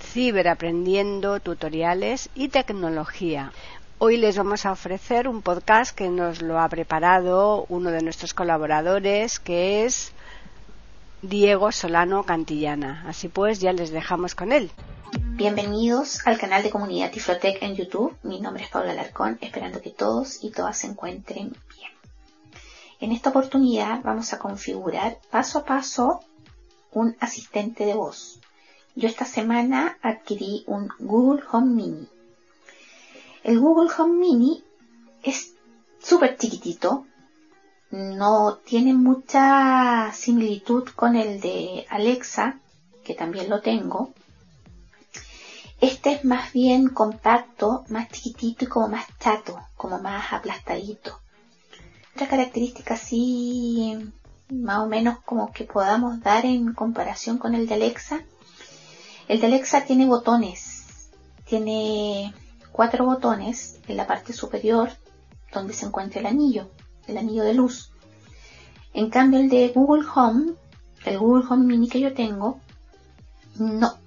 Ciberaprendiendo Tutoriales y Tecnología. Hoy les vamos a ofrecer un podcast que nos lo ha preparado uno de nuestros colaboradores, que es Diego Solano Cantillana. Así pues, ya les dejamos con él. Bienvenidos al canal de Comunidad Tiflotec en YouTube. Mi nombre es Paula Larcón, esperando que todos y todas se encuentren bien. En esta oportunidad vamos a configurar paso a paso un asistente de voz. Yo esta semana adquirí un Google Home Mini el Google Home Mini es súper chiquitito, no tiene mucha similitud con el de Alexa, que también lo tengo. Este es más bien compacto, más chiquitito y como más chato, como más aplastadito. Otra característica así, más o menos como que podamos dar en comparación con el de Alexa. El de Alexa tiene botones, tiene cuatro botones en la parte superior donde se encuentra el anillo, el anillo de luz. En cambio el de Google Home, el Google Home Mini que yo tengo, no,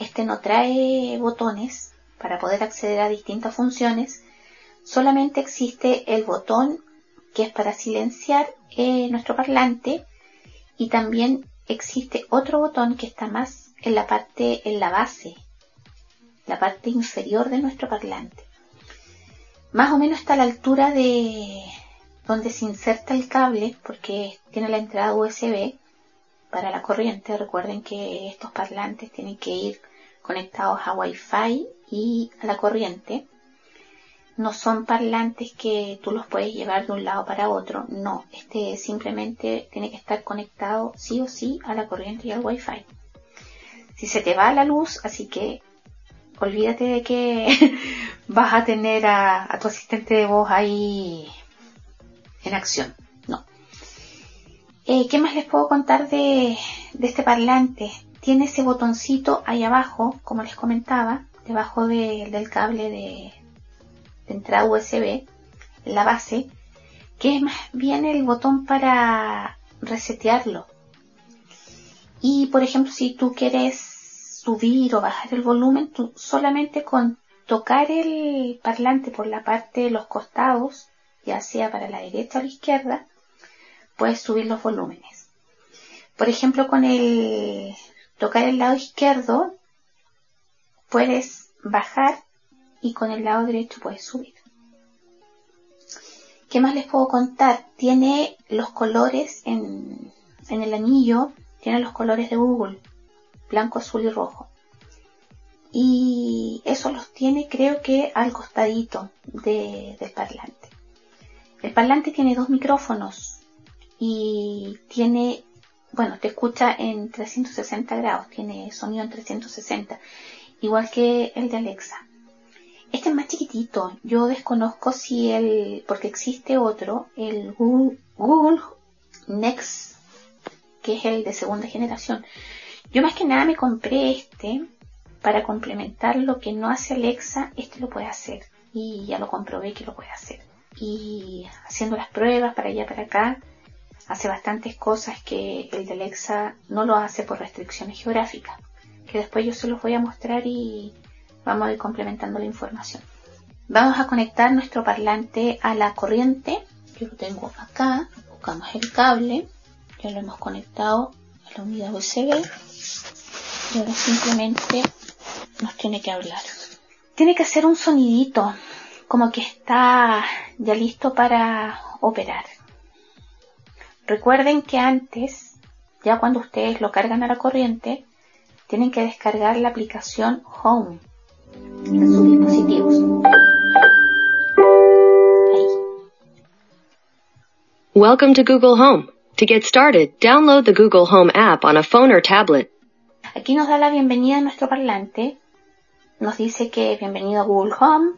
este no trae botones para poder acceder a distintas funciones, solamente existe el botón que es para silenciar eh, nuestro parlante y también existe otro botón que está más en la parte, en la base la parte inferior de nuestro parlante. Más o menos está a la altura de donde se inserta el cable, porque tiene la entrada USB para la corriente. Recuerden que estos parlantes tienen que ir conectados a Wi-Fi y a la corriente. No son parlantes que tú los puedes llevar de un lado para otro. No, este simplemente tiene que estar conectado sí o sí a la corriente y al Wi-Fi. Si se te va la luz, así que olvídate de que vas a tener a, tu asistente de voz ahí en acción. No. Eh, ¿Qué más les puedo contar de, este parlante? Tiene ese botoncito ahí abajo, como les comentaba, debajo del cable de, de entrada USB, en la base, que es más bien el botón para resetearlo. Y por ejemplo, si tú quieres subir o bajar el volumen, tú solamente con tocar el parlante por la parte de los costados, ya sea para la derecha o la izquierda, puedes subir los volúmenes. Por ejemplo, con el tocar el lado izquierdo, puedes bajar y con el lado derecho puedes subir. ¿Qué más les puedo contar? Tiene los colores en, en el anillo, tiene los colores de Google blanco, azul y rojo. Y eso los tiene creo que al costadito del parlante. El parlante tiene dos micrófonos y tiene, bueno, te escucha en 360 grados, tiene sonido en 360, igual que el de Alexa. Este es más chiquitito, yo desconozco si el, porque existe otro, el Google Next, que es el de segunda generación. Yo más que nada me compré este para complementar lo que no hace Alexa, este lo puede hacer. Y ya lo comprobé que lo puede hacer. Y haciendo las pruebas para allá para acá, hace bastantes cosas que el de Alexa no lo hace por restricciones geográficas. Que después yo se los voy a mostrar y vamos a ir complementando la información. Vamos a conectar nuestro parlante a la corriente. Yo lo tengo acá. Buscamos el cable. Ya lo hemos conectado a la unidad USB y ahora simplemente nos tiene que hablar. Tiene que hacer un sonidito, como que está ya listo para operar. Recuerden que antes, ya cuando ustedes lo cargan a la corriente, tienen que descargar la aplicación Home en sus dispositivos. Welcome to Google Home. To get started, download the Google Home app on a phone or tablet. Aquí nos da la bienvenida a nuestro parlante nos dice que bienvenido a Google Home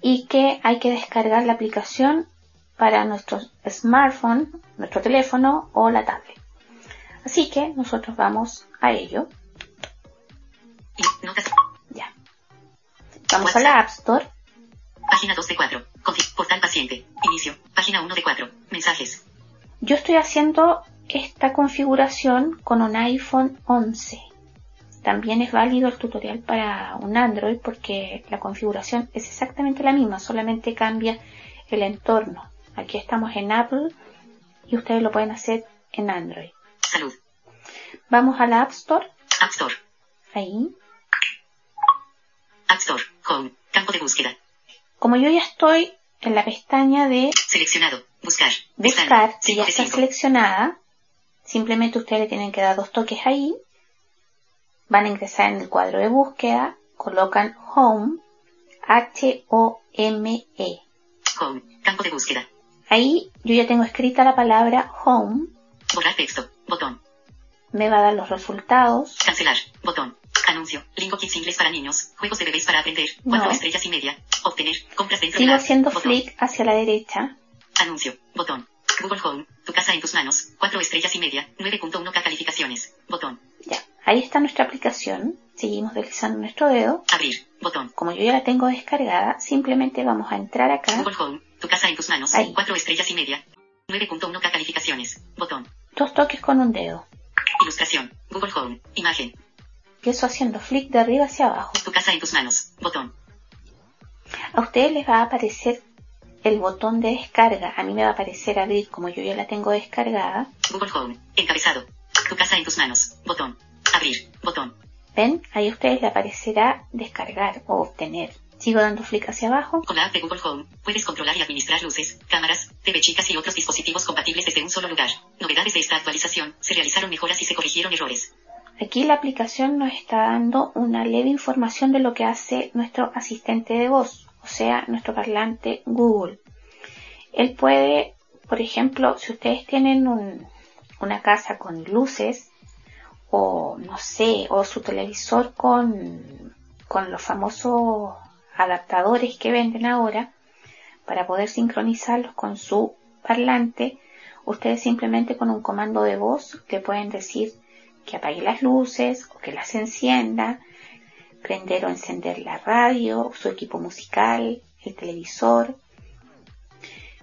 y que hay que descargar la aplicación para nuestro smartphone, nuestro teléfono o la tablet. Así que nosotros vamos a ello. Ya. Vamos a la App Store. Página 2 de 4. Portal paciente. Inicio. Página 1 de 4. Mensajes. Yo estoy haciendo esta configuración con un iPhone 11. También es válido el tutorial para un Android porque la configuración es exactamente la misma, solamente cambia el entorno. Aquí estamos en Apple y ustedes lo pueden hacer en Android. Salud. Vamos a la App Store. App Store. Ahí. App Store. Home. Campo de búsqueda. Como yo ya estoy en la pestaña de Seleccionado. Buscar. buscar, si ya está seleccionada, simplemente ustedes le tienen que dar dos toques ahí van a ingresar en el cuadro de búsqueda, colocan Home, H-O-M-E. Home, campo de búsqueda. Ahí yo ya tengo escrita la palabra Home. Borrar texto, botón. Me va a dar los resultados. Cancelar, botón. Anuncio, Lingo Kids Inglés para niños, juegos de bebés para aprender, cuatro estrellas y media, obtener, compras dentro Sigo haciendo flick hacia la derecha. Anuncio, botón. Google Home, tu casa en tus manos, cuatro estrellas y media, 9.1k calificaciones, botón. Ya. Ahí está nuestra aplicación. Seguimos deslizando nuestro dedo. Abrir. Botón. Como yo ya la tengo descargada, simplemente vamos a entrar acá. Google Home. Tu casa en tus manos. Ahí. Cuatro estrellas y media. 9.1K calificaciones. Botón. Dos toques con un dedo. Ilustración. Google Home. Imagen. Empiezo haciendo flick de arriba hacia abajo. Tu casa en tus manos. Botón. A ustedes les va a aparecer el botón de descarga. A mí me va a aparecer abrir como yo ya la tengo descargada. Google Home. Encabezado. Tu casa en tus manos. Botón. Abrir. Botón. ¿Ven? Ahí a ustedes le aparecerá descargar o obtener. Sigo dando flick hacia abajo. Con la app de Google Home, puedes controlar y administrar luces, cámaras, TV chicas y otros dispositivos compatibles desde un solo lugar. Novedades de esta actualización, se realizaron mejoras y se corrigieron errores. Aquí la aplicación nos está dando una leve información de lo que hace nuestro asistente de voz, o sea, nuestro parlante Google. Él puede, por ejemplo, si ustedes tienen una casa con luces, o no sé, o su televisor con, con los famosos adaptadores que venden ahora para poder sincronizarlos con su parlante, ustedes simplemente con un comando de voz le pueden decir que apague las luces o que las encienda, prender o encender la radio, su equipo musical, el televisor.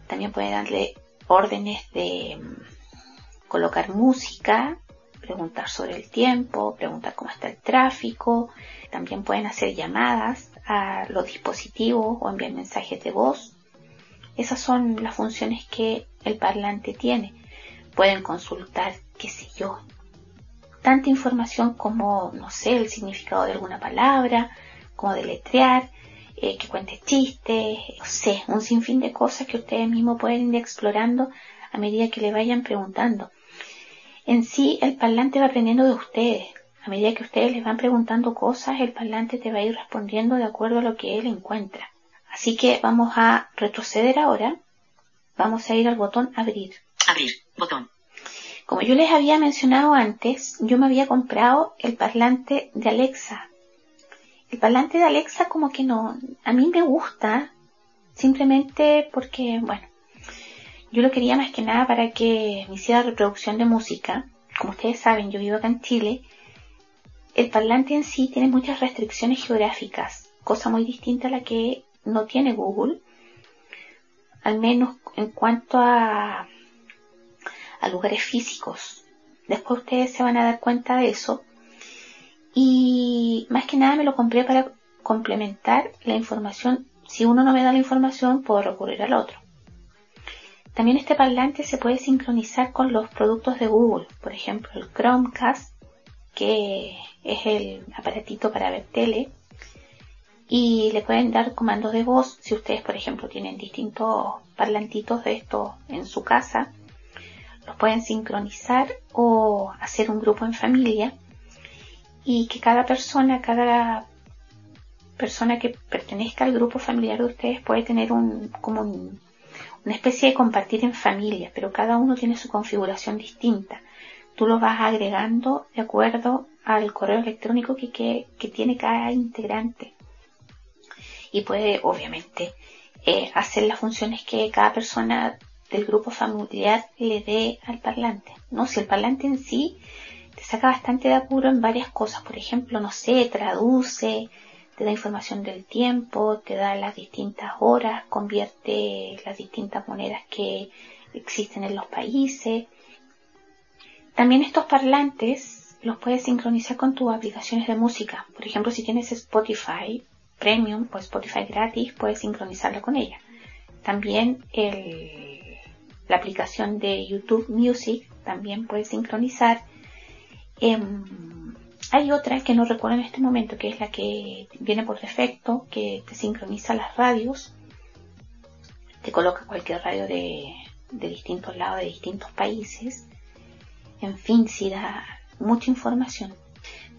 También pueden darle órdenes de mm, colocar música preguntar sobre el tiempo, preguntar cómo está el tráfico. También pueden hacer llamadas a los dispositivos o enviar mensajes de voz. Esas son las funciones que el parlante tiene. Pueden consultar, qué sé yo, tanta información como, no sé, el significado de alguna palabra, como deletrear, eh, que cuente chistes, no sé, un sinfín de cosas que ustedes mismos pueden ir explorando a medida que le vayan preguntando. En sí, el parlante va aprendiendo de ustedes. A medida que ustedes les van preguntando cosas, el parlante te va a ir respondiendo de acuerdo a lo que él encuentra. Así que vamos a retroceder ahora. Vamos a ir al botón abrir. Abrir, botón. Como yo les había mencionado antes, yo me había comprado el parlante de Alexa. El parlante de Alexa como que no, a mí me gusta, simplemente porque, bueno, yo lo quería más que nada para que me hiciera reproducción de música. Como ustedes saben, yo vivo acá en Chile. El parlante en sí tiene muchas restricciones geográficas, cosa muy distinta a la que no tiene Google, al menos en cuanto a, a lugares físicos. Después ustedes se van a dar cuenta de eso. Y más que nada me lo compré para complementar la información. Si uno no me da la información, puedo recurrir al otro. También este parlante se puede sincronizar con los productos de Google, por ejemplo el Chromecast, que es el aparatito para ver tele, y le pueden dar comandos de voz si ustedes, por ejemplo, tienen distintos parlantitos de esto en su casa, los pueden sincronizar o hacer un grupo en familia y que cada persona, cada persona que pertenezca al grupo familiar de ustedes puede tener un como un una especie de compartir en familia, pero cada uno tiene su configuración distinta. Tú lo vas agregando de acuerdo al correo electrónico que, que, tiene cada integrante. y puede obviamente eh, hacer las funciones que cada persona del grupo familiar le dé al parlante. ¿no? Si el parlante en sí te saca bastante de apuro en varias cosas, por ejemplo, no sé, traduce, te da información del tiempo, te da las distintas horas, convierte las distintas monedas que existen en los países. También estos parlantes los puedes sincronizar con tus aplicaciones de música. Por ejemplo, si tienes Spotify Premium o Spotify gratis, puedes sincronizarlo con ella. También la aplicación de YouTube Music también puedes sincronizar. Em, hay otra que no recuerdo en este momento, que es la que viene por defecto, que te sincroniza las radios, te coloca cualquier radio de, de distintos lados, de distintos países. En fin, si da mucha información.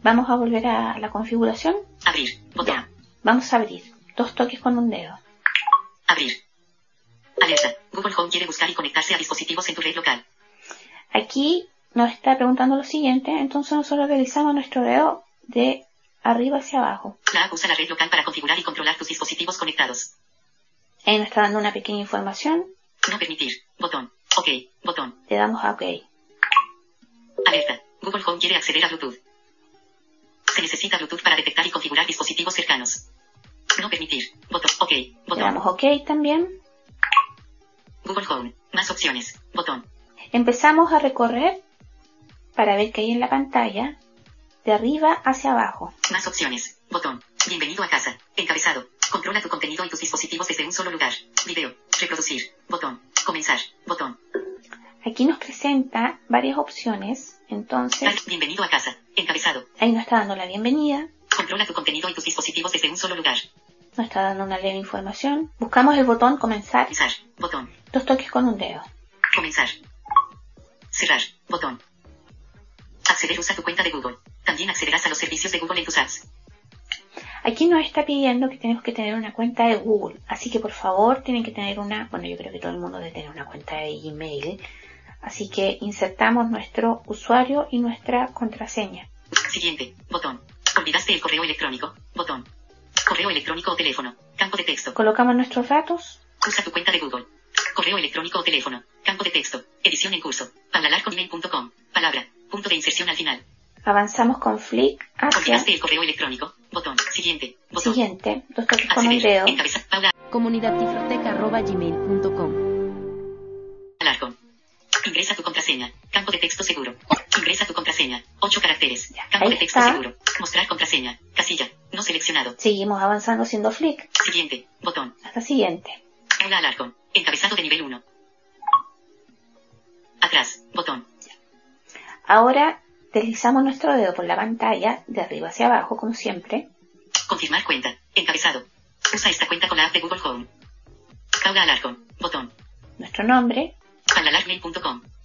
Vamos a volver a la configuración. Abrir. Botón. Vamos a abrir. Dos toques con un dedo. Abrir. Alerta. Google Home quiere buscar y conectarse a dispositivos en tu red local. Aquí nos está preguntando lo siguiente, entonces nosotros realizamos nuestro dedo de arriba hacia abajo. La usa la red local para configurar y controlar tus dispositivos conectados. Ahí nos está dando una pequeña información. No permitir. Botón. OK. Botón. Le damos a OK. Alerta. Google Home quiere acceder a Bluetooth. Se necesita Bluetooth para detectar y configurar dispositivos cercanos. No permitir. Botón. OK. Botón. Le damos OK también. Google Home. Más opciones. Botón. Empezamos a recorrer para ver qué hay en la pantalla de arriba hacia abajo. Más opciones. Botón. Bienvenido a casa. Encabezado. Controla tu contenido y tus dispositivos desde un solo lugar. Video. Reproducir. Botón. Comenzar. Botón. Aquí nos presenta varias opciones. Entonces. Bienvenido a casa. Encabezado. Ahí nos está dando la bienvenida. Controla tu contenido y tus dispositivos desde un solo lugar. Nos está dando una leve información. Buscamos el botón comenzar. Comenzar. Botón. Dos toques con un dedo. Comenzar. Cerrar. Botón. Acceder usa tu cuenta de Google. También accederás a los servicios de Google en tus apps. Aquí nos está pidiendo que tenemos que tener una cuenta de Google, así que por favor tienen que tener una, bueno yo creo que todo el mundo debe tener una cuenta de Gmail, así que insertamos nuestro usuario y nuestra contraseña. Siguiente, botón. Olvidaste el correo electrónico, botón. Correo electrónico o teléfono, campo de texto. Colocamos nuestros datos. Usa tu cuenta de Google. Correo electrónico o teléfono, campo de texto, edición en curso, palalarconemail.com, palabra, punto de inserción al final. Avanzamos con flick. Hacia... Olvidaste el correo electrónico, botón, siguiente, botón. Siguiente, dos toques con un Acceder, dedo. Alarcón. Ingresa tu contraseña. Campo de texto seguro. Ingresa tu contraseña. 8 caracteres. Campo ahí de texto está. seguro. Mostrar contraseña. Casilla. No seleccionado. Seguimos avanzando haciendo flick Siguiente. Botón. hasta siguiente. Paula Alarcón. Encabezado de nivel 1. Atrás. Botón. Ahora deslizamos nuestro dedo por la pantalla de arriba hacia abajo como siempre. Confirmar cuenta. Encabezado. Usa esta cuenta con la app de Google Home. Paula Alarcón. Botón. Nuestro nombre,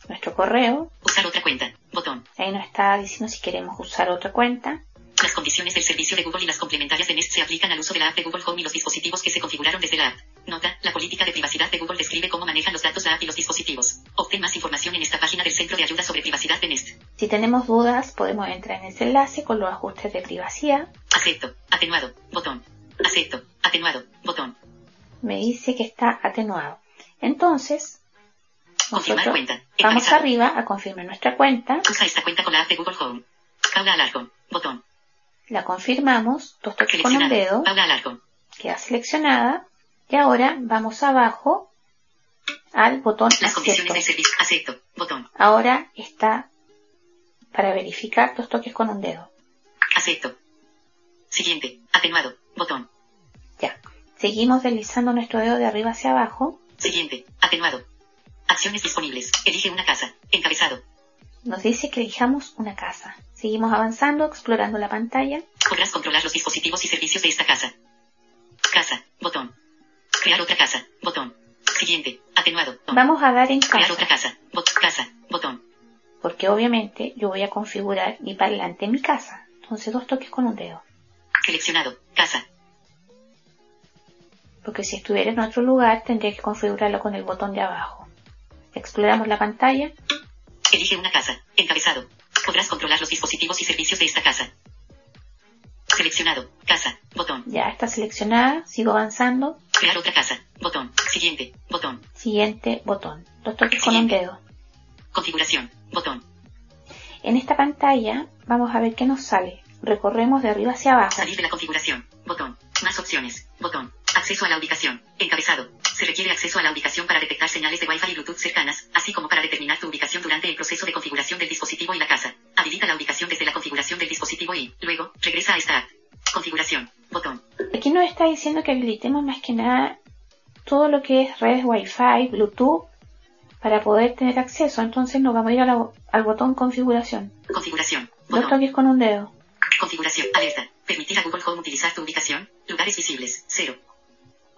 Nuestro correo. Usar otra cuenta. Botón. Ahí nos está diciendo si queremos usar otra cuenta. Las condiciones del servicio de Google y las complementarias de Nest se aplican al uso de la app de Google Home y los dispositivos que se configuraron desde la app. Nota, la política de privacidad de Google describe cómo manejan los datos la app y los dispositivos. Obtén más información en esta página del Centro de Ayuda sobre Privacidad de Nest. Si tenemos dudas, podemos entrar en ese enlace con los ajustes de privacidad. Acepto. Atenuado. Botón. Acepto. Atenuado. Botón. Me dice que está atenuado. Entonces, Confirmar cuenta. vamos arriba a confirmar nuestra cuenta. Usa esta cuenta con la app de Google Home. Paula Alarcón. Botón. La confirmamos, dos toques con un dedo, Paula Alarcón. queda seleccionada. Y ahora vamos abajo al botón Las condiciones acepto. del servicio. Acepto. Botón. Ahora está para verificar dos toques con un dedo. Acepto. Siguiente. Atenuado. Botón. Ya. Seguimos deslizando nuestro dedo de arriba hacia abajo. Siguiente. Atenuado. Acciones disponibles. Elige una casa. Encabezado. Nos dice que elijamos una casa. Seguimos avanzando, explorando la pantalla. Podrás controlar los dispositivos y servicios de esta casa. Casa. Botón. Crear otra casa. Botón. Siguiente. Atenuado. Botón. Vamos a dar en Crear otra casa, casa. Bot casa. Botón. porque obviamente yo voy a configurar mi parlante en mi casa. Entonces dos toques con un dedo. Seleccionado. Casa. Porque si estuviera en otro lugar tendría que configurarlo con el botón de abajo. Exploramos la pantalla. Elige una casa. Encabezado. Podrás controlar los dispositivos y servicios de esta casa. Seleccionado. Casa. Botón. Ya está seleccionada. Sigo avanzando. Crear otra casa. Botón. Siguiente. Botón. Siguiente botón. Dos toques con un dedo. Configuración. Botón. En esta pantalla vamos a ver qué nos sale. Recorremos de arriba hacia abajo. Salir de la configuración. Botón. Más opciones. Botón. Acceso a la ubicación. Encabezado. Se requiere acceso a la ubicación para detectar señales de Wi-Fi y Bluetooth cercanas, así como para determinar tu ubicación durante el proceso de configuración del dispositivo y la casa. Habilita la ubicación desde la configuración del dispositivo y, luego, regresa a Start. Configuración. Botón. Aquí nos está diciendo que habilitemos más que nada todo lo que es redes Wi-Fi, Bluetooth, para poder tener acceso. Entonces nos vamos a ir a la- al botón configuración. Configuración. Dos Botón. toques con un dedo. Configuración. Alerta. Permitir a Google Home utilizar tu ubicación. Lugares visibles. Cero.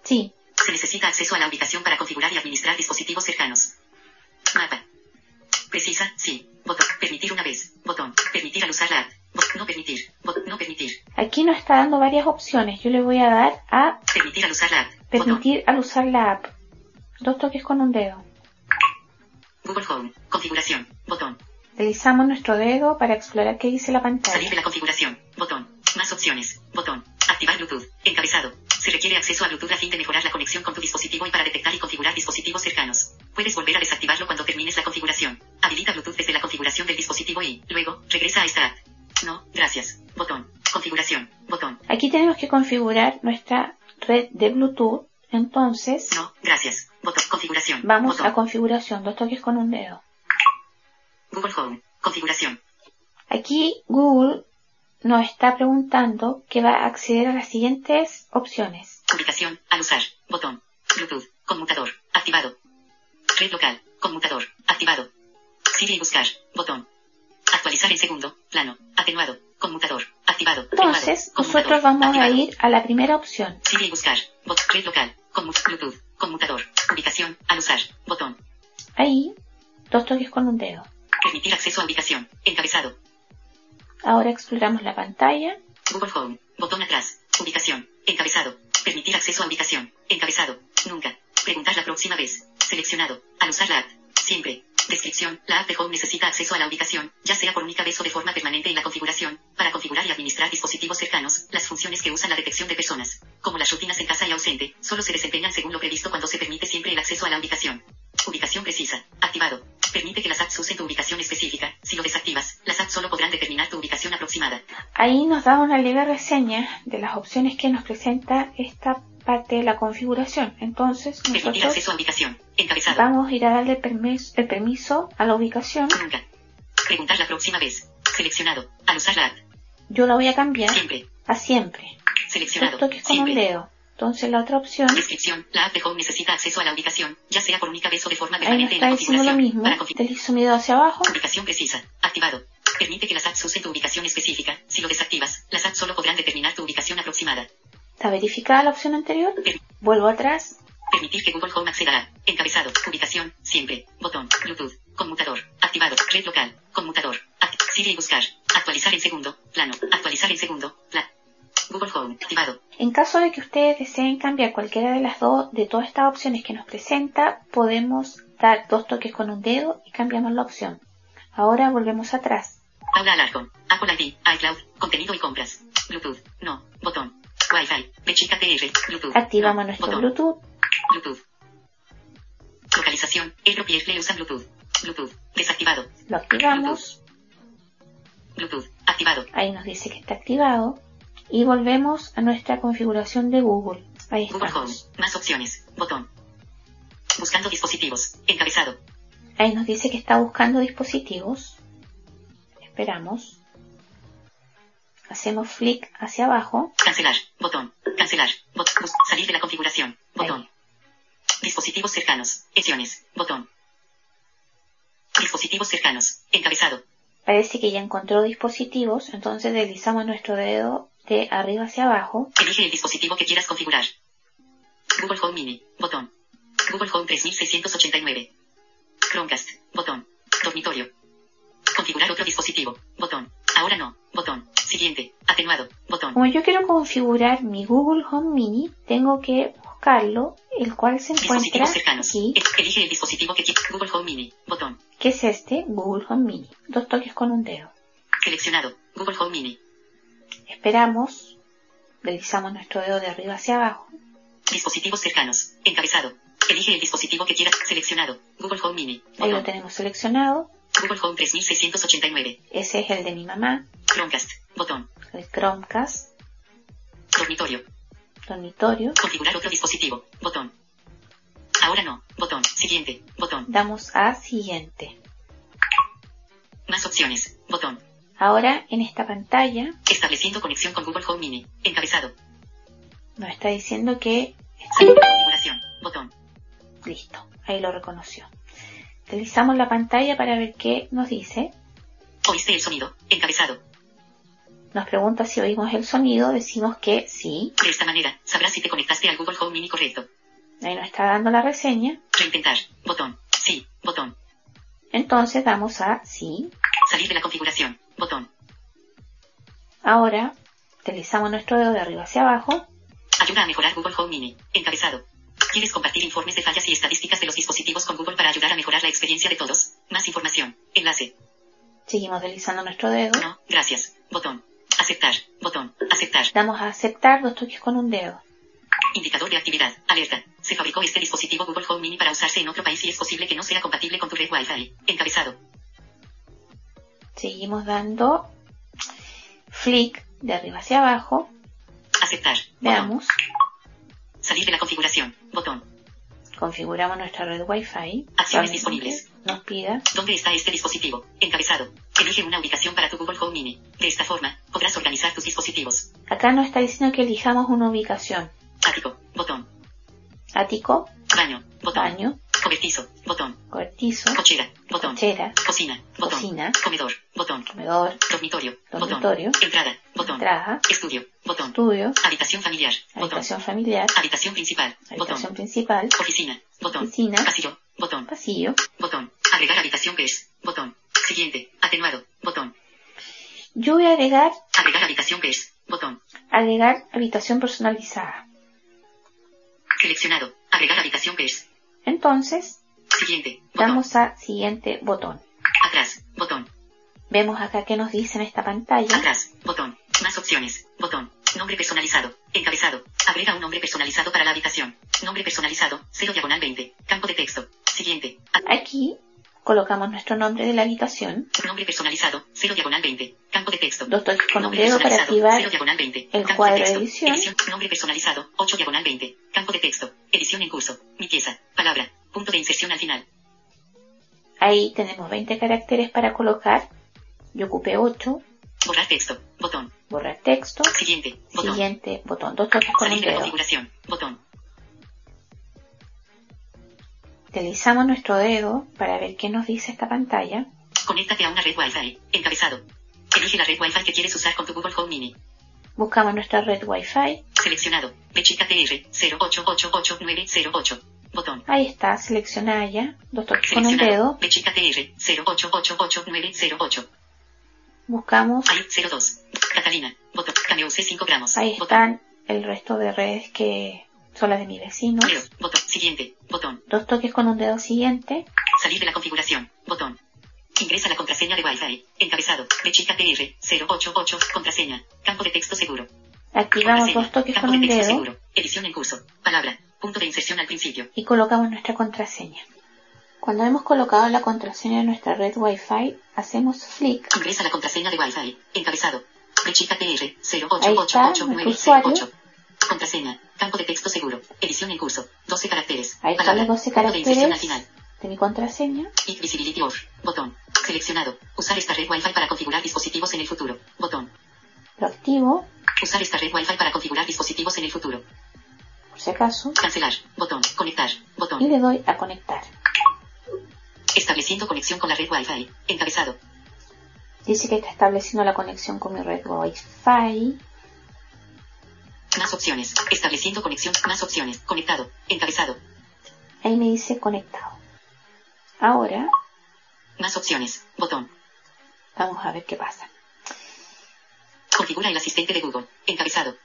Sí. Se necesita acceso a la ubicación para configurar y administrar dispositivos cercanos. Mapa. Precisa, sí. Botón. Permitir una vez. Botón. Permitir al usar la app. No permitir. Bot- No permitir. Aquí nos está dando varias opciones. Yo le voy a dar a Permitir al usar la app. Botón. permitir al usar la app. Dos toques con un dedo. Google Home. Configuración. Botón. Deslizamos nuestro dedo para explorar qué dice la Salir pantalla. de la configuración. Botón. Más opciones. Botón. Activar Bluetooth. Encabezado. Se requiere acceso a Bluetooth a fin de mejorar la conexión con tu dispositivo y para detectar y configurar dispositivos cercanos. Puedes volver a desactivarlo cuando termines la configuración. Habilita Bluetooth desde la configuración del dispositivo y, luego, regresa a Start. No, gracias. Botón. Configuración. Botón. Aquí tenemos que configurar nuestra red de Bluetooth. Entonces, No, gracias. Botón. Configuración. vamos Botón. a configuración. Dos toques con un dedo. Google Home. Configuración. Aquí Google nos está preguntando que va a acceder a las siguientes opciones. Ubicación. Al usar. Botón. Bluetooth. Conmutador. Activado. Red local. Conmutador. Activado. Sigue y buscar. Botón. Actualizar en segundo. Plano. Atenuado. Conmutador. Activado. Entonces, nosotros vamos a activado. ir a la primera opción. Sigue y buscar. Red local. Conmut Bluetooth. Conmutador. Ubicación. Al usar. Botón. Ahí, dos toques con un dedo. Permitir acceso a ubicación. Encabezado. Ahora exploramos la pantalla. Google Home. Botón atrás. Ubicación. Encabezado. Permitir acceso a ubicación. Encabezado. Nunca. Preguntar la próxima vez. Seleccionado. Al usar la app. Siempre. Descripción. La app de Home necesita acceso a la ubicación, ya sea por única vez o de forma permanente en la configuración, para configurar y administrar dispositivos cercanos. Las funciones que usan la detección de personas, como las rutinas en casa y ausente, solo se desempeñan según lo previsto cuando se permite siempre el acceso a la ubicación. Ubicación precisa. Activado. Permite que las apps usen tu ubicación específica. Si lo desactivas, las apps solo podrán determinar tu ubicación aproximada. Ahí nos da una leve reseña de las opciones que nos presenta esta parte de la configuración. Entonces, Permitir nosotros acceso a ubicación. Encabezado. vamos a ir a darle permiso, el permiso a la ubicación. Nunca. Preguntar la próxima vez. Seleccionado. Al usar la app. Yo la voy a cambiar Siempre. a siempre. Seleccionado. Toques con un dedo. Entonces la otra opción, Descripción. La app de Home necesita acceso a la ubicación, ya sea por única vez o de forma ahí permanente en la diciendo lo configuración. mismo. Para configurar. Deslizo mi dedo hacia abajo. Ubicación precisa. Activado. Permite que las apps usen tu ubicación específica. Si lo desactivas, las apps solo podrán determinar tu ubicación aproximada. Está verificada la opción anterior. Vuelvo atrás. Permitir que Google Home acceda a. Encabezado. Ubicación. Siempre. Botón. Bluetooth. Conmutador. Activado. Red local. Conmutador. Sigue y buscar. Actualizar en segundo. Plano. Actualizar en segundo. Plan. Google Home. Activado. En caso de que ustedes deseen cambiar cualquiera de las dos, de todas estas opciones que nos presenta, podemos dar dos toques con un dedo y cambiamos la opción. Ahora volvemos atrás. Paula Alarcón. Apple ID. iCloud. Contenido y compras. Bluetooth. No. Botón. Wi-Fi. Bechica TR. Bluetooth. Activamos nuestro Botón. Bluetooth. Bluetooth. Localización. El le usa Bluetooth. Bluetooth. Desactivado. Lo activamos. Bluetooth. Activado. Ahí nos dice que está activado. Y volvemos a nuestra configuración de Google. Ahí Google Home. Más opciones. Botón. Buscando dispositivos. Encabezado. Ahí nos dice que está buscando dispositivos. Esperamos. Hacemos flick hacia abajo. Cancelar. Botón. Cancelar. Bot bus- salir de la configuración. Botón. Dispositivos cercanos. Opciones. Botón. Dispositivos cercanos. Encabezado. Parece que ya encontró dispositivos, entonces deslizamos nuestro dedo de arriba hacia abajo. Elige el dispositivo que quieras configurar. Google Home Mini. Botón. Google Home 3689. Chromecast. Botón. Dormitorio. Configurar otro dispositivo. Botón. Ahora no. Botón. Siguiente. Atenuado. Botón. Como yo quiero configurar mi Google Home Mini, tengo que buscarlo, el cual se encuentra Dispositivos cercanos. aquí, Elige el dispositivo que quieras. Google Home Mini. Botón. que es este, Google Home Mini. Dos toques con un dedo. Seleccionado. Google Home Mini. Esperamos Deslizamos nuestro dedo de arriba hacia abajo. Dispositivos cercanos. Encabezado. Elige el dispositivo que quieras. Seleccionado. Google Home Mini. Ahí lo tenemos seleccionado. Google Home 3689. Ese es el de mi mamá, Chromecast. Botón. el Chromecast, Dormitorio. dormitorio. Configurar otro dispositivo. Botón. Ahora no. Botón. Siguiente. Botón. Damos a siguiente. Más opciones. Botón. Ahora en esta pantalla Estableciendo conexión con Google Home Mini. Encabezado. nos está diciendo que configuración. Botón. Listo, ahí lo reconoció. Deslizamos la pantalla para ver qué nos dice. ¿Oíste el sonido? Encabezado. Nos pregunta si oímos el sonido, decimos que sí. De esta manera, sabrás si te conectaste al Google Home Mini correcto. Ahí nos está dando la reseña. Reintentar. Botón. Sí. Botón. Entonces damos a sí. Salir de la configuración. Botón. Ahora deslizamos nuestro dedo de arriba hacia abajo. Ayuda a mejorar Google Home Mini. Encabezado. ¿Quieres compartir informes de fallas y estadísticas de los dispositivos con Google para ayudar a mejorar la experiencia de todos? Más información. Enlace. Seguimos deslizando nuestro dedo. No. Gracias. Botón. Aceptar. Botón. Aceptar. Damos a aceptar dos toques con un dedo. Indicador de actividad. Alerta. Se fabricó este dispositivo Google Home Mini para usarse en otro país y es posible que no sea compatible con tu red Wi-Fi. Encabezado. Seguimos dando flick de arriba hacia abajo. Aceptar. Veamos. Salir de la configuración. Botón. Configuramos nuestra red Wi-Fi. Acciones disponibles. Nos pida. ¿Dónde está este dispositivo? Encabezado. Elige una ubicación para tu Google Home Mini. De esta forma, podrás organizar tus dispositivos. Acá nos está diciendo que elijamos una ubicación. Ático. Botón. Ático, Baño. Botón. baño, Cobertizo. Botón. cobertizo, Cochera. Botón. cochera, Cocina. Botón. Cocina. Comedor. Botón. comedor, Dormitorio. Dormitorio. Botón. Entrada. Botón. entrada, Estudio. Botón. estudio, Habitación familiar. Botón. habitación familiar, Habitación principal. habitación Botón. principal, Oficina. Botón. Oficina. Pasillo. Botón. pasillo. Botón. Agregar habitación que es. Botón. Siguiente. Atenuado. Botón. Yo voy a agregar, Agregar habitación que es. Botón. agregar habitación personalizada. Seleccionado. Agregar habitación que es. Entonces, Siguiente. Damos a siguiente botón. Atrás. Botón. Vemos acá que nos dice en esta pantalla. Atrás. Botón. Más opciones. Botón. Nombre personalizado. Encabezado. Agrega un nombre personalizado para la habitación. Nombre personalizado. 0 diagonal 20. Campo de texto. Siguiente. Aquí colocamos nuestro nombre de la habitación. Nombre personalizado. 0 diagonal 20. Campo de texto. Dos toques con un Nombre dedo para activar 0 diagonal 20. el Campo cuadro de de texto. edición. Nombre personalizado. 8 diagonal 20. Campo de texto. Edición en curso. Mi pieza. Palabra. Punto de inserción al final. Ahí tenemos 20 caracteres para colocar. Yo ocupé 8. Borrar texto. Botón. Borrar texto. Siguiente. Botón. Siguiente botón. Dos toques con un de configuración. Botón. Deslizamos nuestro dedo para ver qué nos dice esta pantalla. Conéctate a una red Wi-Fi. Encabezado. Elige la red Wi-Fi que quieres usar con tu Google Home Mini. Buscamos nuestra red Wi-Fi. Seleccionado. Bechica TR 08888908. Botón. Ahí está, seleccionada ya. Dos toques con un dedo. Bechica TR 08888908. Buscamos. Ahí 02. Catalina. Botón. Cameo C 5 gramos. Ahí están el resto de redes que son las de mis vecinos. Botón. Siguiente. Botón. Dos toques con un dedo siguiente. Salir de la configuración. Botón. Ingresa la contraseña de Wi-Fi. Encabezado. Bechica TR 088. Contraseña. Campo de texto seguro. Activamos dos toques Campo con de un texto dedo seguro. Edición en curso. Palabra. Punto de inserción al principio. y colocamos nuestra contraseña. Cuando hemos colocado la contraseña de nuestra red Wi-Fi, hacemos flick. Ingresa la contraseña de Wi-Fi. Encabezado. Está, nuestro 0888908. Contraseña. Campo de texto seguro. Edición en curso. 12 caracteres. Ahí están los 12 Punto de inserción al caracteres final. de mi contraseña. If Visibility Off. Botón. Seleccionado. Usar esta red Wi-Fi para configurar dispositivos en el futuro. Botón. Lo activo, Usar esta red Wi-Fi para configurar dispositivos en el futuro. por si acaso, Cancelar. Botón. Conectar. y Botón. le doy a conectar. Estableciendo conexión con la red Wi-Fi. Encabezado. Dice que está estableciendo la conexión con mi red Wi-Fi. Más opciones. Estableciendo conexión. Más opciones. Conectado. Encabezado. Ahí me dice conectado. Ahora Más opciones. Botón. vamos a ver qué pasa. Configura el asistente de Google. Encabezado.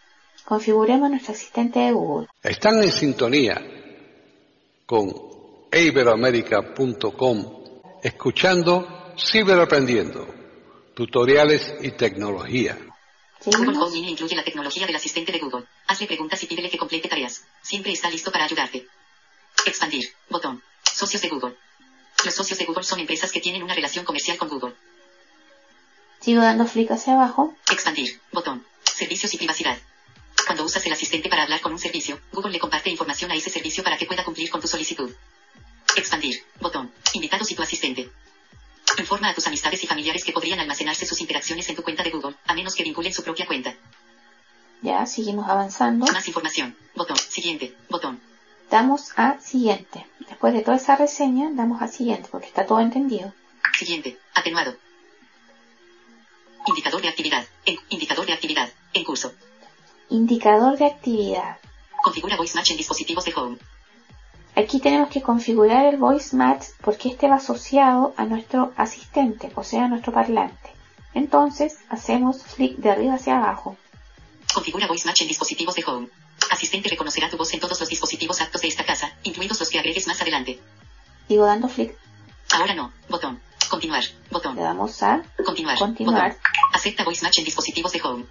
Configuremos nuestro asistente de Google. Están en sintonía con iberoamerica.com escuchando Ciberaprendiendo, tutoriales y tecnología. Google Home Mini incluye la tecnología del asistente de Google. Hazle preguntas y pídele que complete tareas. Siempre está listo para ayudarte. Expandir. Botón. Socios de Google. Los socios de Google son empresas que tienen una relación comercial con Google. Sigo dando flick hacia abajo. Expandir. Botón. Servicios y privacidad. Cuando usas el asistente para hablar con un servicio, Google le comparte información a ese servicio para que pueda cumplir con tu solicitud. Expandir. Botón. Invitados y tu asistente. Informa a tus amistades y familiares que podrían almacenarse sus interacciones en tu cuenta de Google, a menos que vinculen su propia cuenta. Ya, seguimos avanzando. Más información. Botón. Siguiente. Botón. Damos a siguiente. Después de toda esa reseña, damos a siguiente, porque está todo entendido. Siguiente. Atenuado. Indicador de actividad. En, indicador de actividad. En curso. Indicador de actividad. Configura Voice Match en dispositivos de Home. Aquí tenemos que configurar el voice match porque este va asociado a nuestro asistente, o sea, a nuestro parlante. Entonces, hacemos flick de arriba hacia abajo. Configura Voice Match en dispositivos de Home. Asistente reconocerá tu voz en todos los dispositivos aptos de esta casa, incluidos los que agregues más adelante. Sigo dando flick. Ahora no. Botón. Continuar. Botón. Le damos a Continuar. continuar. Botón. Acepta Voice Match en dispositivos de Home.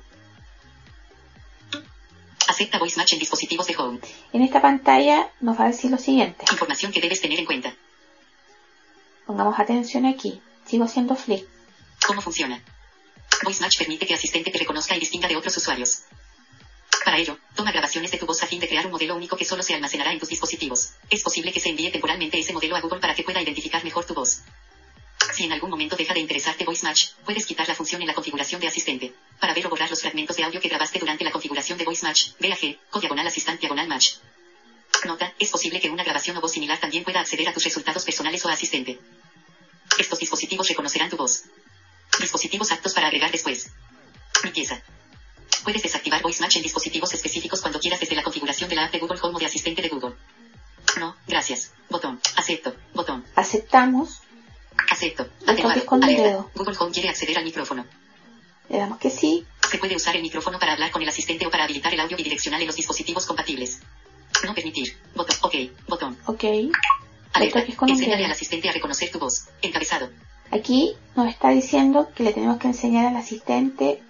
Acepta Voice Match en dispositivos de Home. En esta pantalla nos va a decir lo siguiente. Información que debes tener en cuenta. Pongamos atención aquí. Sigo haciendo flick. ¿Cómo funciona? Voice Match permite que Asistente te reconozca y distinga de otros usuarios. Para ello, toma grabaciones de tu voz a fin de crear un modelo único que solo se almacenará en tus dispositivos. Es posible que se envíe temporalmente ese modelo a Google para que pueda identificar mejor tu voz. Si en algún momento deja de interesarte Voice Match, puedes quitar la función en la configuración de asistente. Para ver o borrar los fragmentos de audio que grabaste durante la configuración de Voice Match, ve a G, co diagonal asistant diagonal match. Nota, es posible que una grabación o voz similar también pueda acceder a tus resultados personales o a asistente. Estos dispositivos reconocerán tu voz. Dispositivos aptos para agregar después. Limpieza. Puedes desactivar Voice Match en dispositivos específicos cuando quieras desde la configuración de la app de Google Home o de asistente de Google. No, gracias. Botón. Acepto. Botón. Aceptamos. Acepto. Toques con el Alerta. dedo. Google Home quiere acceder al micrófono. Le damos que sí. Se puede usar el micrófono para hablar con el asistente o para habilitar el audio bidireccional en los dispositivos compatibles. No permitir. Botón. Ok. Botón. Ok. Le Alerta. dedo. al asistente a reconocer tu voz. Encabezado. Aquí nos está diciendo que le tenemos que enseñar al asistente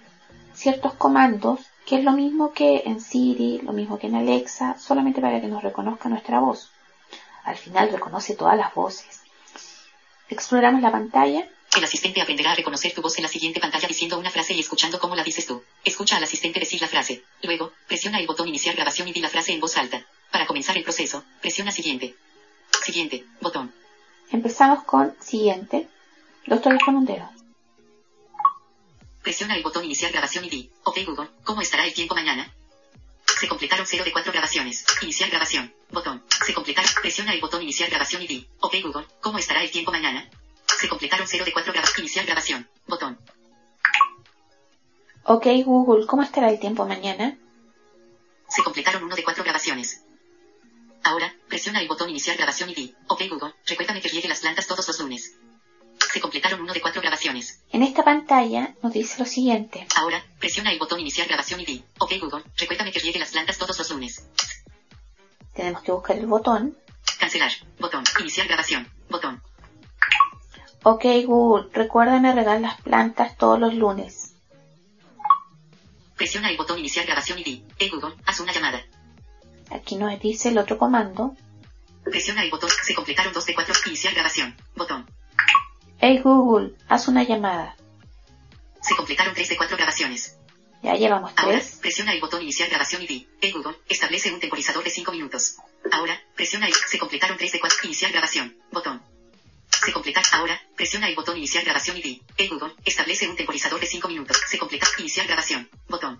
ciertos comandos, que es lo mismo que en Siri, lo mismo que en Alexa, solamente para que nos reconozca nuestra voz. Al final reconoce todas las voces. Exploramos la pantalla. El asistente aprenderá a reconocer tu voz en la siguiente pantalla diciendo una frase y escuchando cómo la dices tú. Escucha al asistente decir la frase. Luego, presiona el botón iniciar grabación y di la frase en voz alta. Para comenzar el proceso, presiona siguiente. Siguiente. Botón. Empezamos con siguiente. Lo toques con un dedo. Presiona el botón iniciar grabación y di. Ok Google, ¿cómo estará el tiempo mañana? Se completaron 0 de 4 grabaciones. Iniciar grabación. Botón. Se completaron. Presiona el botón iniciar grabación y di. Ok Google, ¿cómo estará el tiempo mañana? Se completaron 0 de 4 grabaciones. Iniciar grabación. Botón. Ok Google, ¿cómo estará el tiempo mañana? Se completaron 1 de 4 grabaciones. Ahora, presiona el botón iniciar grabación y di. Ok Google, recuérdame que riegue las plantas todos los lunes. Se completaron 1 de 4 grabaciones. En esta pantalla nos dice lo siguiente. Ahora, presiona el botón iniciar grabación y di. Ok Google, recuérdame que riegue las plantas todos los lunes. Tenemos que buscar el botón. Cancelar. Botón. Iniciar grabación. Botón. Ok Google, recuérdame regar las plantas todos los lunes. Presiona el botón iniciar grabación y di. Hey Google, haz una llamada. Aquí nos dice el otro comando. Presiona el botón. Se completaron 2 de 4. Iniciar grabación. Botón. Hey Google, haz una llamada. Se completaron 3 de 4 grabaciones. Ya llevamos Ahora, tres. presiona el botón iniciar grabación y di. Hey Google, establece un temporizador de 5 minutos. Ahora, presiona el. Se completaron 3 de 4. Iniciar grabación. Botón. Se completa. Ahora, presiona el botón iniciar grabación y di. Hey Google, establece un temporizador de 5 minutos. Se completa. Iniciar grabación. Botón.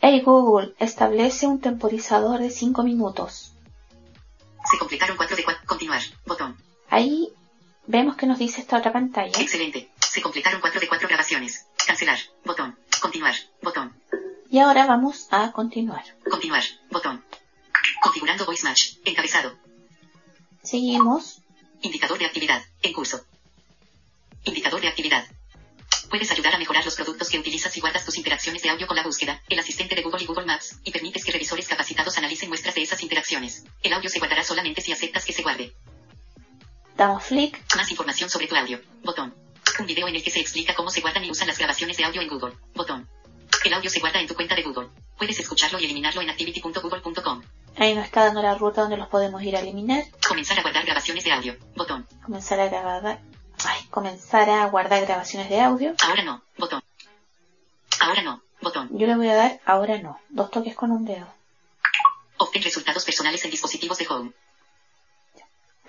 Hey Google, establece un temporizador de 5 minutos. Se completaron 4 de 4. Continuar. Botón. Ahí vemos que nos dice esta otra pantalla. Excelente. Se completaron 4 de 4 grabaciones. Cancelar. Botón. Continuar. Botón. Y ahora vamos a continuar. Continuar. Botón. Configurando Voice Match. Encabezado. Seguimos. Indicador de actividad. En curso. Indicador de actividad. Puedes ayudar a mejorar los productos que utilizas y guardas tus interacciones de audio con la búsqueda, el asistente de Google y Google Maps, y permites que revisores capacitados analicen muestras de esas interacciones. El audio se guardará solamente si aceptas que se guarde. Damos flick. Más información sobre tu audio. Botón. Un video en el que se explica cómo se guardan y usan las grabaciones de audio en Google. Botón. El audio se guarda en tu cuenta de Google. Puedes escucharlo y eliminarlo en activity.google.com. Ahí nos está dando la ruta donde los podemos ir a eliminar. Comenzar a guardar grabaciones de audio. Botón. Comenzar a grabar. Ay, comenzar a guardar grabaciones de audio. Ahora no. Botón. Ahora no. Botón. Yo le voy a dar ahora no. Dos toques con un dedo. Obtén resultados personales en dispositivos de Home.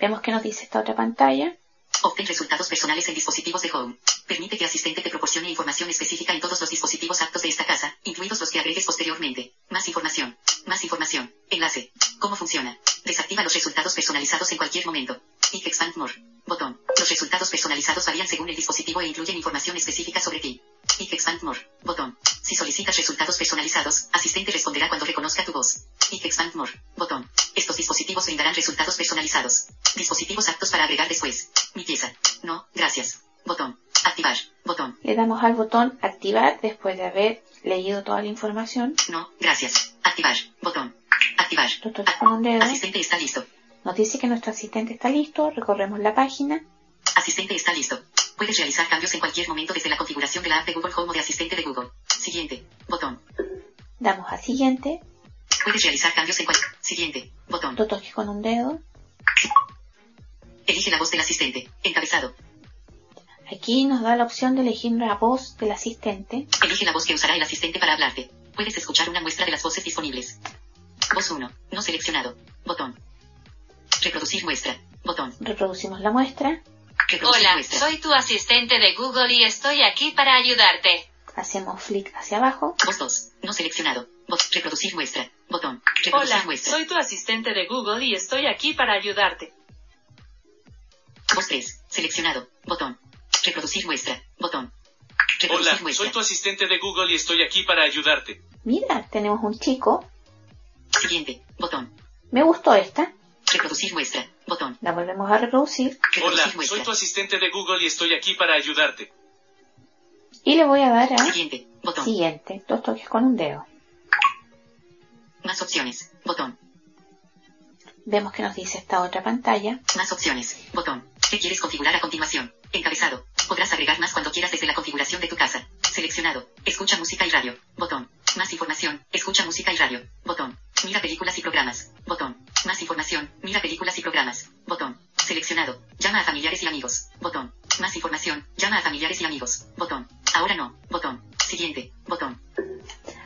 Vemos que nos dice esta otra pantalla. Obtén resultados personales en dispositivos de Home. Permite que Asistente te proporcione información específica en todos los dispositivos aptos de esta casa, incluidos los que agregues posteriormente. Más información. Más información. Enlace. ¿Cómo funciona? Desactiva los resultados personalizados en cualquier momento. Click Expand More. Botón. Los resultados personalizados varían según el dispositivo e incluyen información específica sobre ti. Click Expand More. Botón. Si solicitas resultados personalizados, Asistente responderá cuando reconozca tu voz. Click Expand More. Botón. Estos dispositivos brindarán resultados personalizados. Dispositivos aptos para agregar después. Mi pieza. No, gracias. Botón. Activar. Botón. Le damos al botón activar después de haber leído toda la información. No, gracias. Activar. Botón. Activar. Dos toques con un dedo. Asistente está listo. Nos dice que nuestro asistente está listo. Recorremos la página. Asistente está listo. Puedes realizar cambios en cualquier momento desde la configuración de la app de Google Home o de Asistente de Google. Siguiente. Botón. Damos a siguiente. Puedes realizar cambios en cualquier... Siguiente. Botón. Dos toques con un dedo. Elige la voz del asistente. Encabezado. Aquí nos da la opción de elegir la voz del asistente. Elige la voz que usará el asistente para hablarte. Puedes escuchar una muestra de las voces disponibles. Voz 1. No seleccionado. Botón. Reproducir muestra. Botón. Reproducimos la muestra. Hola, soy tu asistente de Google y estoy aquí para ayudarte. Hacemos flick hacia abajo. Voz 2. No seleccionado. Voz. Reproducir muestra. Botón. Reproducir Hola, muestra. soy tu asistente de Google y estoy aquí para ayudarte. Voz 3. Seleccionado. Botón. Reproducir muestra. Botón. Reproducir Hola, muestra. soy tu asistente de Google y estoy aquí para ayudarte. Mira, tenemos un chico. Siguiente. Botón. Me gustó esta. Reproducir muestra. Botón. La volvemos a reproducir. Reproducir Hola, muestra. soy tu asistente de Google y estoy aquí para ayudarte. Y le voy a dar a Siguiente. Botón. siguiente. Dos toques con un dedo. Más opciones. Botón. Vemos que nos dice esta otra pantalla. Más opciones. Botón. ¿Qué quieres configurar a continuación? Encabezado. Podrás agregar más cuando quieras desde la configuración de tu casa. Seleccionado. Escucha música y radio. Botón. Más información. Escucha música y radio. Botón. Mira películas y programas. Botón. Más información. Mira películas y programas. Botón. Seleccionado. Llama a familiares y amigos. Botón. Más información. Llama a familiares y amigos. Botón. Ahora no. Botón. Siguiente. Botón.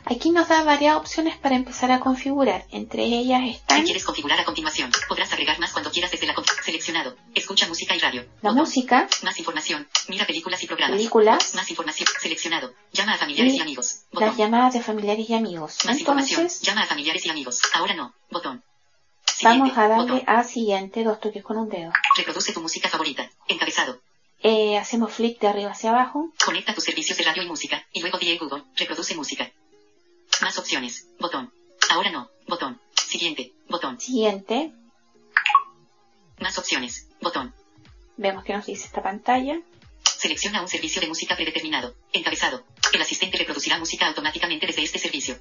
Aquí nos da varias opciones para empezar a configurar. Entre ellas ¿Qué están quieres configurar a continuación? Podrás agregar más cuando quieras desde la Seleccionado. Escucha música y radio. la Botón. música, Más información. Mira películas y programas. películas, Más información. Seleccionado. Llama a familiares Y y amigos. las Botón. llamadas de familiares y amigos. Más información. Entonces, Llama a familiares y amigos. Ahora no. Botón. Siguiente. vamos a darle Botón. a siguiente, dos toques con un dedo. Reproduce tu música favorita. Encabezado. Eh, hacemos flick de arriba hacia abajo. Conecta tus servicios de radio y música. Y luego di en Google. Reproduce música. Más opciones. Botón. Ahora no. Botón. Siguiente. Botón. Siguiente, Más opciones. Botón. vemos que nos dice esta pantalla. Selecciona un servicio de música predeterminado. Encabezado. El asistente reproducirá música automáticamente desde este servicio.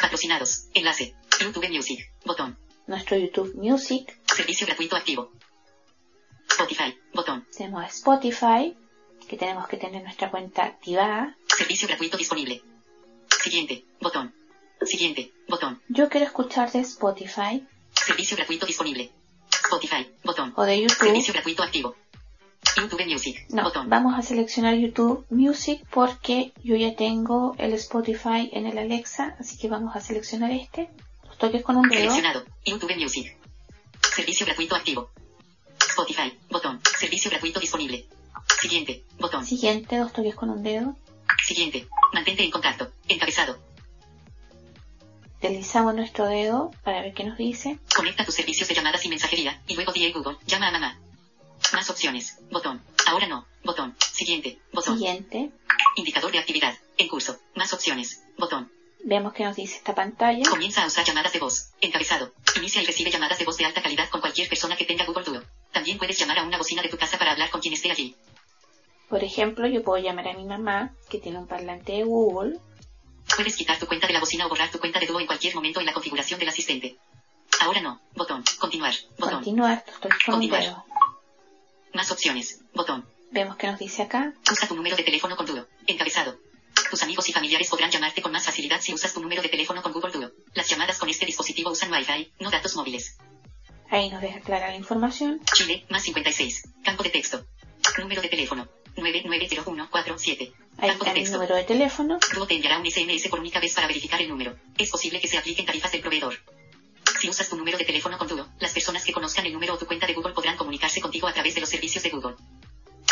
Patrocinados. Enlace. YouTube Music. Botón. Nuestro YouTube Music. Servicio gratuito activo. Spotify. Botón. Tenemos Spotify, que tenemos que tener nuestra cuenta activada. Servicio gratuito disponible. Siguiente. Botón. Siguiente. Botón. Yo quiero escuchar de Spotify Servicio gratuito disponible. Spotify. Botón. o de YouTube. Servicio gratuito activo. YouTube Music. No, Botón. vamos a seleccionar YouTube Music porque yo ya tengo el Spotify en el Alexa, así que vamos a seleccionar este. Toques con un dedo. Seleccionado. YouTube Music. Servicio gratuito activo. Spotify. Botón. Servicio gratuito disponible. Siguiente. Botón. Siguiente, dos toques con un dedo. Siguiente. Mantente en contacto. Encabezado. Deslizamos nuestro dedo para ver qué nos dice. Conecta tus servicios de llamadas y mensajería. Y luego di en Google. Llama a mamá. Más opciones. Botón. Ahora no. Botón. Siguiente. Botón. Siguiente, Indicador de actividad. En curso. Más opciones. Botón. Vemos que nos dice esta pantalla. Comienza a usar llamadas de voz. Encabezado. Inicia y recibe llamadas de voz de alta calidad con cualquier persona que tenga Google Duo. También puedes llamar a una bocina de tu casa para hablar con quien esté allí. Por ejemplo, yo puedo llamar a mi mamá, que tiene un parlante de Google. Puedes quitar tu cuenta de la bocina o borrar tu cuenta de Duo en cualquier momento en la configuración del asistente. Ahora no. Botón. Continuar. Botón. Continuar, con Continuar. Más opciones. Botón. Vemos que nos dice acá. Usa tu número de teléfono con Duo. Encabezado. Tus amigos y familiares podrán llamarte con más facilidad si usas tu número de teléfono con Google Duo. Las llamadas con este dispositivo usan Wi-Fi, no datos móviles. Ahí nos deja clara la información. Chile, más 56. Campo de texto. Número de teléfono. 990147. Ahí Campo de está texto. número de teléfono. Duo te enviará un SMS por única vez para verificar el número. Es posible que se apliquen tarifas del proveedor. Si usas tu número de teléfono con Duo, las personas que conozcan el número o tu cuenta de Google podrán comunicarse contigo a través de los servicios de Google.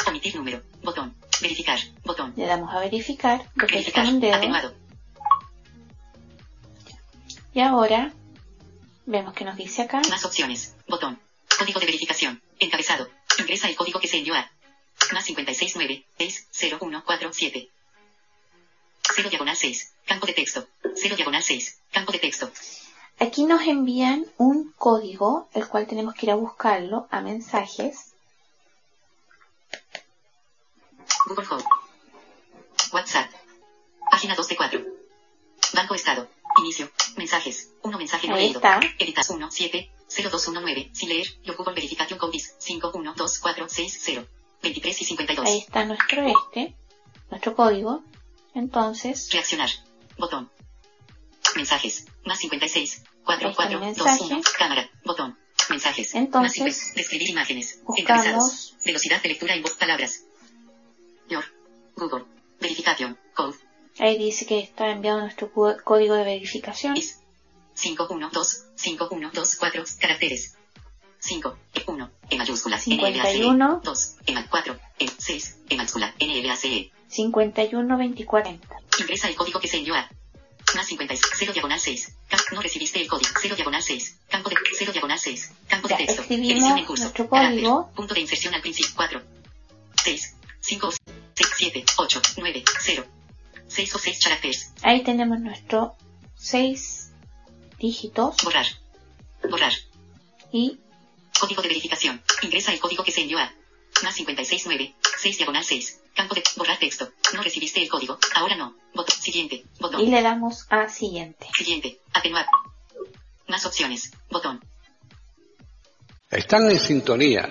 Omitir número. Botón. Verificar. Botón. Le damos a verificar. Verificar. un dedo. Atenuado. Y ahora vemos que nos dice acá. Más opciones. Botón. Código de verificación. Encabezado. Ingresa el código que se envió a. Más 569 60147. 0 diagonal 6. Campo de texto. 0 diagonal 6. Campo de texto. Aquí nos envían un código, el cual tenemos que ir a buscarlo a mensajes. Google Home. WhatsApp. Página 2 de 4. Banco Estado. Inicio. Mensajes. 1 mensaje no Ahí leído. está. Editas 1 7 0219. Sin leer. Your Google Verification Code is 512460. 23 y 52. Ahí está nuestro este, nuestro código. Entonces, Reaccionar. Botón. Mensajes. Más 56. 4, Ahí está 4, mi 2, mensaje. 1. Cámara. Botón. Mensajes. Entonces, Más describir imágenes. buscamos- Encabezados. Velocidad de lectura en voz. Palabras. Your. Google. Verification. Code. ahí dice que está enviado nuestro código de verificación. is 512 5124 caracteres. 5, E1, E mayúscula, 51. 2, E más 4, E 6, E mayúscula, NLACE. 512040. Ingresa el código que se envió a más 56, 0 diagonal 6. Ca- No recibiste el código, 0 diagonal 6. Campo de 0 diagonal 6. Campo de texto. Edición en curso. Carácter. Punto de inserción al principio. 4, 6, 5, 6, 7, 8, 9, 0. 6 o 6 caracteres. Ahí tenemos nuestro 6 dígitos Borrar. Borrar. y Código de verificación. Ingresa el código que se envió a más 569, 6 diagonal 6. Campo de borrar texto. No recibiste el código. Ahora no. Botón. Siguiente. Botón. y le damos a siguiente. Siguiente. Atenuar. Más opciones. Botón. Están en sintonía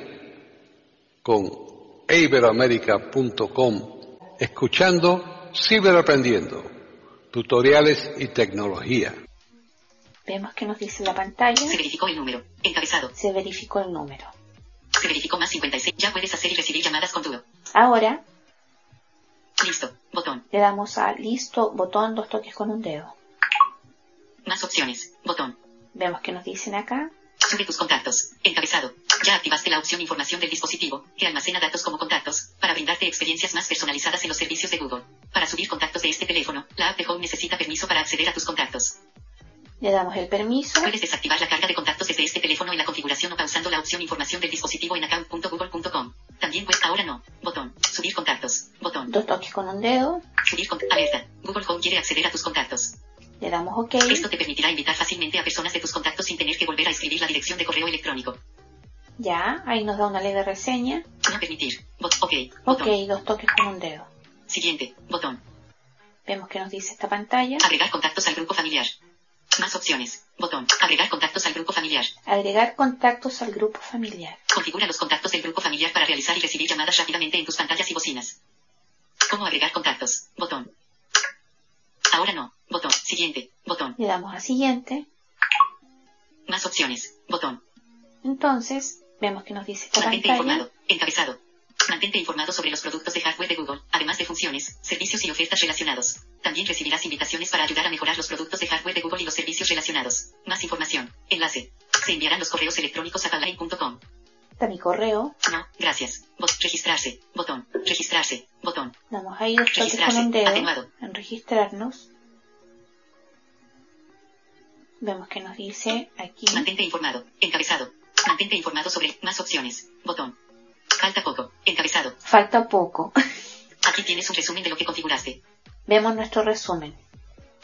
con iberoamérica.com escuchando Ciberaprendiendo, tutoriales y tecnología. Vemos que nos dice la pantalla. Se verificó el número. Encabezado. Se verificó el número. Se verificó más 56. Ya puedes hacer y recibir llamadas con Duo. Ahora Listo. Botón. le damos a listo, botón, dos toques con un dedo. Más opciones. Botón. Vemos que nos dicen acá. Sube tus contactos. Encabezado. Ya activaste la opción información del dispositivo, que almacena datos como contactos, para brindarte experiencias más personalizadas en los servicios de Google. Para subir contactos de este teléfono, la app de Home necesita permiso para acceder a tus contactos. Le damos el permiso. Puedes desactivar la carga de contactos desde este teléfono en la configuración o pausando la opción información del dispositivo en account.google.com. También pues ahora no. Botón. Subir contactos. Botón. Dos toques con un dedo. Subir con alerta. Google Home quiere acceder a tus contactos. Le damos OK. Esto te permitirá invitar fácilmente a personas de tus contactos sin tener que volver a escribir la dirección de correo electrónico. Ya, ahí nos da una leve reseña. No permitir. Bot OK. Ok, dos toques con un dedo. Siguiente. Botón. Vemos que nos dice esta pantalla. Agregar contactos al grupo familiar. Más opciones. Botón. Agregar contactos al grupo familiar. Agregar contactos al grupo familiar. Configura los contactos del grupo familiar para realizar y recibir llamadas rápidamente en tus pantallas y bocinas. ¿Cómo agregar contactos? Botón. Ahora no. Botón. Siguiente. Botón. Le damos a siguiente. Más opciones. Botón. Entonces, vemos que nos dice esta Mantente pantalla. informado. Encabezado. Mantente informado sobre los productos de hardware de Google, además de funciones, servicios y ofertas relacionados. También recibirás invitaciones para ayudar a mejorar los productos de hardware de Google y los servicios relacionados. Más información. Enlace. Se enviarán los correos electrónicos a paulain.com. Está mi correo. No, gracias. Bot registrarse. Botón. Registrarse. Botón. Damos ahí dos toques con Registrarse. un dedo Atenuado. en registrarnos. Vemos que nos dice aquí. Mantente informado. Encabezado. Mantente informado sobre más opciones. Botón. Falta poco. Encabezado. Falta poco. Aquí tienes un resumen de lo que configuraste. Vemos nuestro resumen.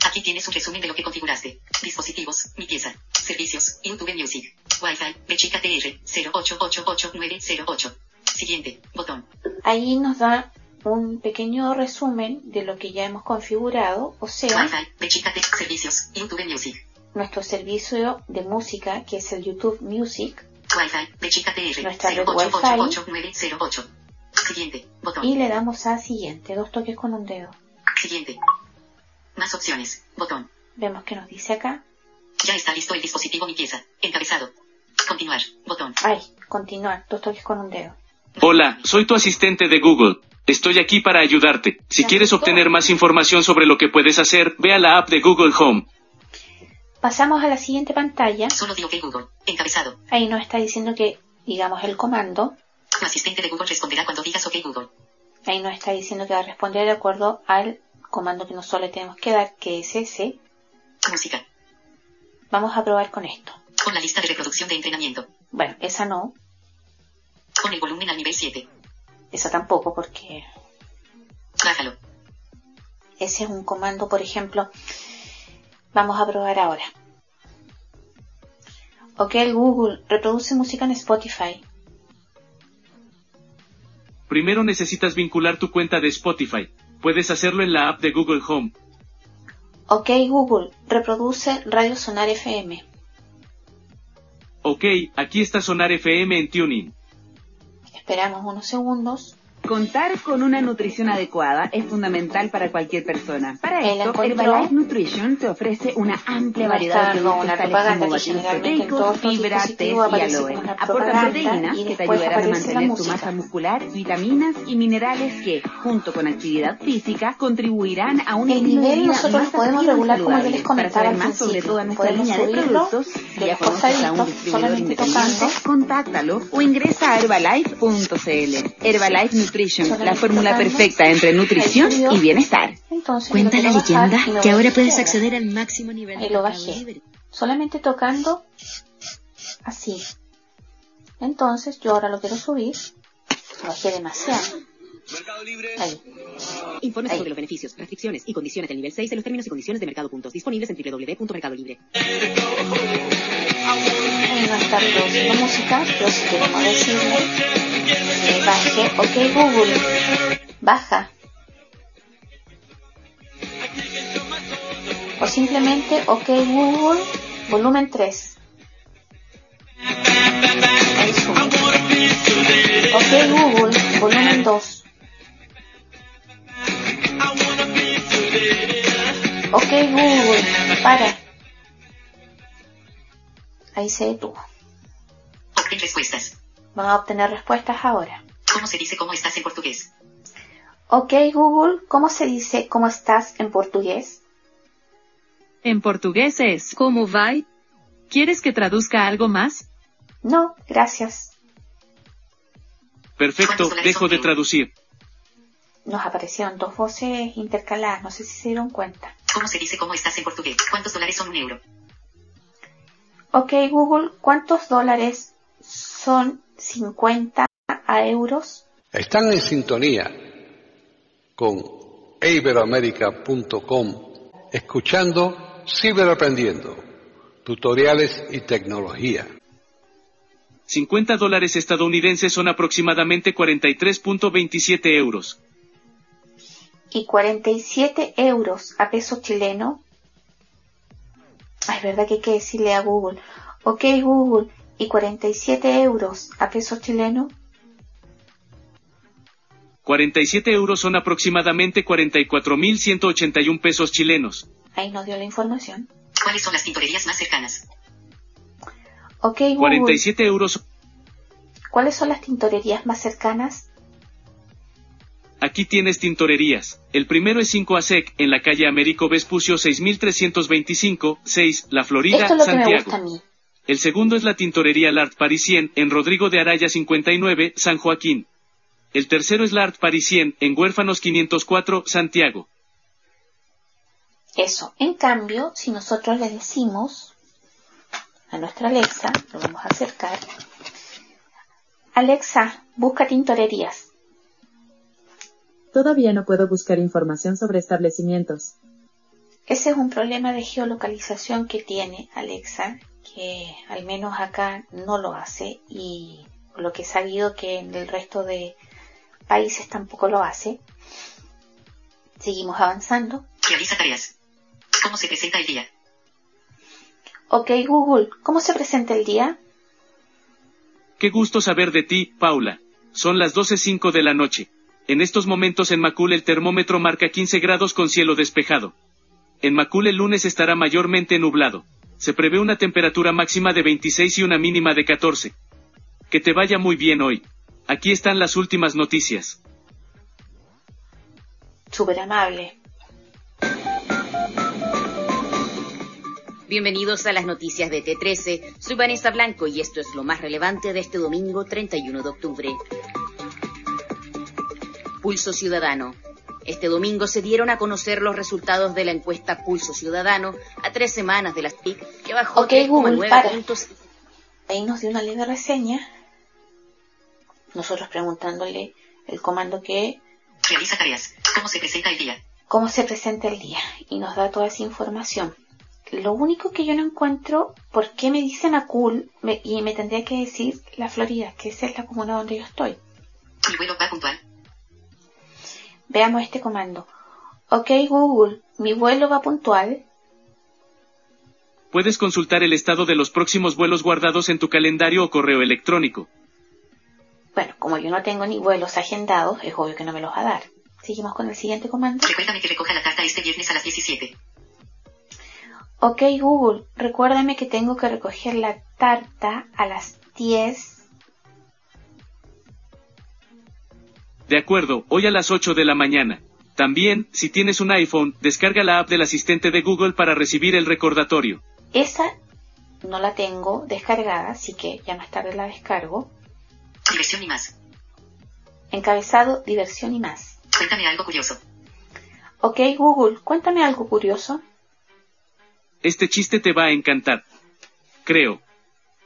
Aquí tienes un resumen de lo que configuraste. Dispositivos, mi pieza, servicios, YouTube Music, Wi-Fi, Bechica TR, 0888908. Siguiente, botón. Ahí nos da un pequeño resumen de lo que ya hemos configurado, o sea, Wi-Fi, Bechica T, servicios, YouTube Music, nuestro servicio de música, que es el YouTube Music, Wi-Fi, Nuestra red 0888908. Siguiente, botón. y le damos a siguiente, dos toques con un dedo. Siguiente. Más opciones. Botón. Vemos que nos dice acá. Ya está listo el dispositivo mi pieza. Encabezado. Continuar. Botón. Ay, continuar. Dos toques con un dedo. Hola, soy tu asistente de Google. Estoy aquí para ayudarte. Si quieres obtener más información sobre lo que puedes hacer, ve a la app de Google Home. Pasamos a la siguiente pantalla. Solo di OK Google. Encabezado. Ahí nos está diciendo que digamos el comando. Tu asistente de Google responderá cuando digas OK Google. Ahí nos está diciendo que va a responder de acuerdo al comando que nosotros le tenemos que dar, que es ese. Música. Vamos a probar con esto. Con la lista de reproducción de entrenamiento. Bueno, esa no, Con el volumen al nivel 7. esa tampoco, porque Bájalo. ese es un comando, por ejemplo. Vamos a probar ahora. Ok, Google, reproduce música en Spotify. Primero necesitas vincular tu cuenta de Spotify. Puedes hacerlo en la app de Google Home. Ok, Google, reproduce Radio Sonar FM. Ok, aquí está Sonar FM en Tuning. Esperamos unos segundos. Contar con una nutrición adecuada es fundamental para cualquier persona. Para El esto, Herbalife Nutrition te ofrece una amplia variedad de productos tales como batidos proteicos, fibra, té y aloe. propaganda proteínas y que te ayudarán a mantener tu masa muscular, vitaminas y minerales que, junto con actividad física, contribuirán a un El estilo de nivel vida nosotros más podemos y regular como yo les Para comentaba saber al más sobre toda nuestra línea de productos, de si ya conoces a un distribuidor independiente, contáctalo o ingresa a herbalife.cl. Herbalife Nutrition, la fórmula perfecta entre nutrición y bienestar. Entonces, Cuenta la leyenda y que ahora puedes acceder al máximo nivel de lo mercado bajé. libre. Solamente tocando así. Entonces, yo ahora lo quiero subir. Lo bajé demasiado. Ahí. Informes Ahí. sobre los beneficios, restricciones y condiciones del nivel 6 de los términos y condiciones de mercado puntos disponibles en www.mercadolibre. Ahí va a estar produciendo música, pero si queremos decirle que baje, ok Google, baja. O simplemente, ok Google, volumen 3. Ahí sube. Ok Google, volumen 2. Ok Google, para. Ahí se detuvo. Respuestas. Vamos a obtener respuestas ahora. ¿Cómo se dice cómo estás en portugués? Ok Google, ¿cómo se dice cómo estás en portugués? En portugués es ¿Cómo vai? ¿Quieres que traduzca algo más? No, gracias. Perfecto, dejo de traducir. Nos aparecieron dos voces intercaladas, no sé si se dieron cuenta. ¿Cómo se dice cómo estás en portugués? ¿Cuántos dólares son un euro? Ok Google, ¿cuántos dólares son 50 a euros? Están en sintonía con iberoamerica.com escuchando Ciberaprendiendo, tutoriales y tecnología. 50 dólares estadounidenses son aproximadamente 43.27 euros. Y 47 euros a peso chileno. Ay, verdad que hay que decirle a Google. Ok Google, ¿y 47 euros a peso chileno? 47 euros son aproximadamente 44.181 pesos chilenos. Ahí nos dio la información. ¿Cuáles son las tintorerías más cercanas? Ok Google, 47 euros. ¿cuáles son las tintorerías más cercanas? Aquí tienes tintorerías. El primero es 5 ASEC, en la calle Américo Vespucio 6325, 6, La Florida, Esto es lo que me Santiago. gusta a mí. El segundo es la tintorería L'Art Parisien, en Rodrigo de Araya 59, San Joaquín. El tercero es L'Art Parisien, en Huérfanos 504, Santiago. Eso. En cambio, si nosotros le decimos a nuestra Alexa, lo vamos a acercar. Alexa, busca tintorerías. Todavía no puedo buscar información sobre establecimientos. Ese es un problema de geolocalización que tiene Alexa, que al menos acá no lo hace y lo que he sabido que en el resto de países tampoco lo hace. Seguimos avanzando. Realiza tareas. ¿Cómo se presenta el día? Ok Google, ¿cómo se presenta el día? Qué gusto saber de ti, Paula. Son las 12.05 de la noche. En estos momentos en Macul el termómetro marca 15 grados con cielo despejado. En Macul el lunes estará mayormente nublado. Se prevé una temperatura máxima de 26 y una mínima de 14. Que te vaya muy bien hoy. Aquí están las últimas noticias. Súper amable. Bienvenidos a las noticias de T13. Soy Vanessa Blanco y esto es lo más relevante de este domingo 31 de octubre. Pulso Ciudadano. Este domingo se dieron a conocer los resultados de la encuesta Pulso Ciudadano a tres semanas de las TIC, que bajó Ok, Google, 3,9 para. puntos. Ahí nos dio una leve reseña. Nosotros preguntándole el comando que, Realiza tareas. ¿Cómo se presenta el día? cómo se presenta el día. Y nos da toda esa información. Lo único que yo no encuentro, ¿por qué me dicen a cool? Me- y me tendría que decir la Florida, que esa es la comuna donde yo estoy. Mi vuelo va puntual. Veamos este comando. Ok Google, mi vuelo va puntual. Puedes consultar el estado de los próximos vuelos guardados en tu calendario o correo electrónico. Bueno, como yo no tengo ni vuelos agendados, es obvio que no me los va a dar. Seguimos con el siguiente comando. Recuérdame que recoja la carta este viernes a las 17. Ok Google, recuérdame que tengo que recoger la tarta a las 10. De acuerdo, hoy a las 8 de la mañana. También, si tienes un iPhone, descarga la app del asistente de Google para recibir el recordatorio. Esa no la tengo descargada, así que ya más tarde la descargo. Diversión y más. Encabezado, diversión y más. Cuéntame algo curioso. Ok Google, cuéntame algo curioso. Este chiste te va a encantar. Creo.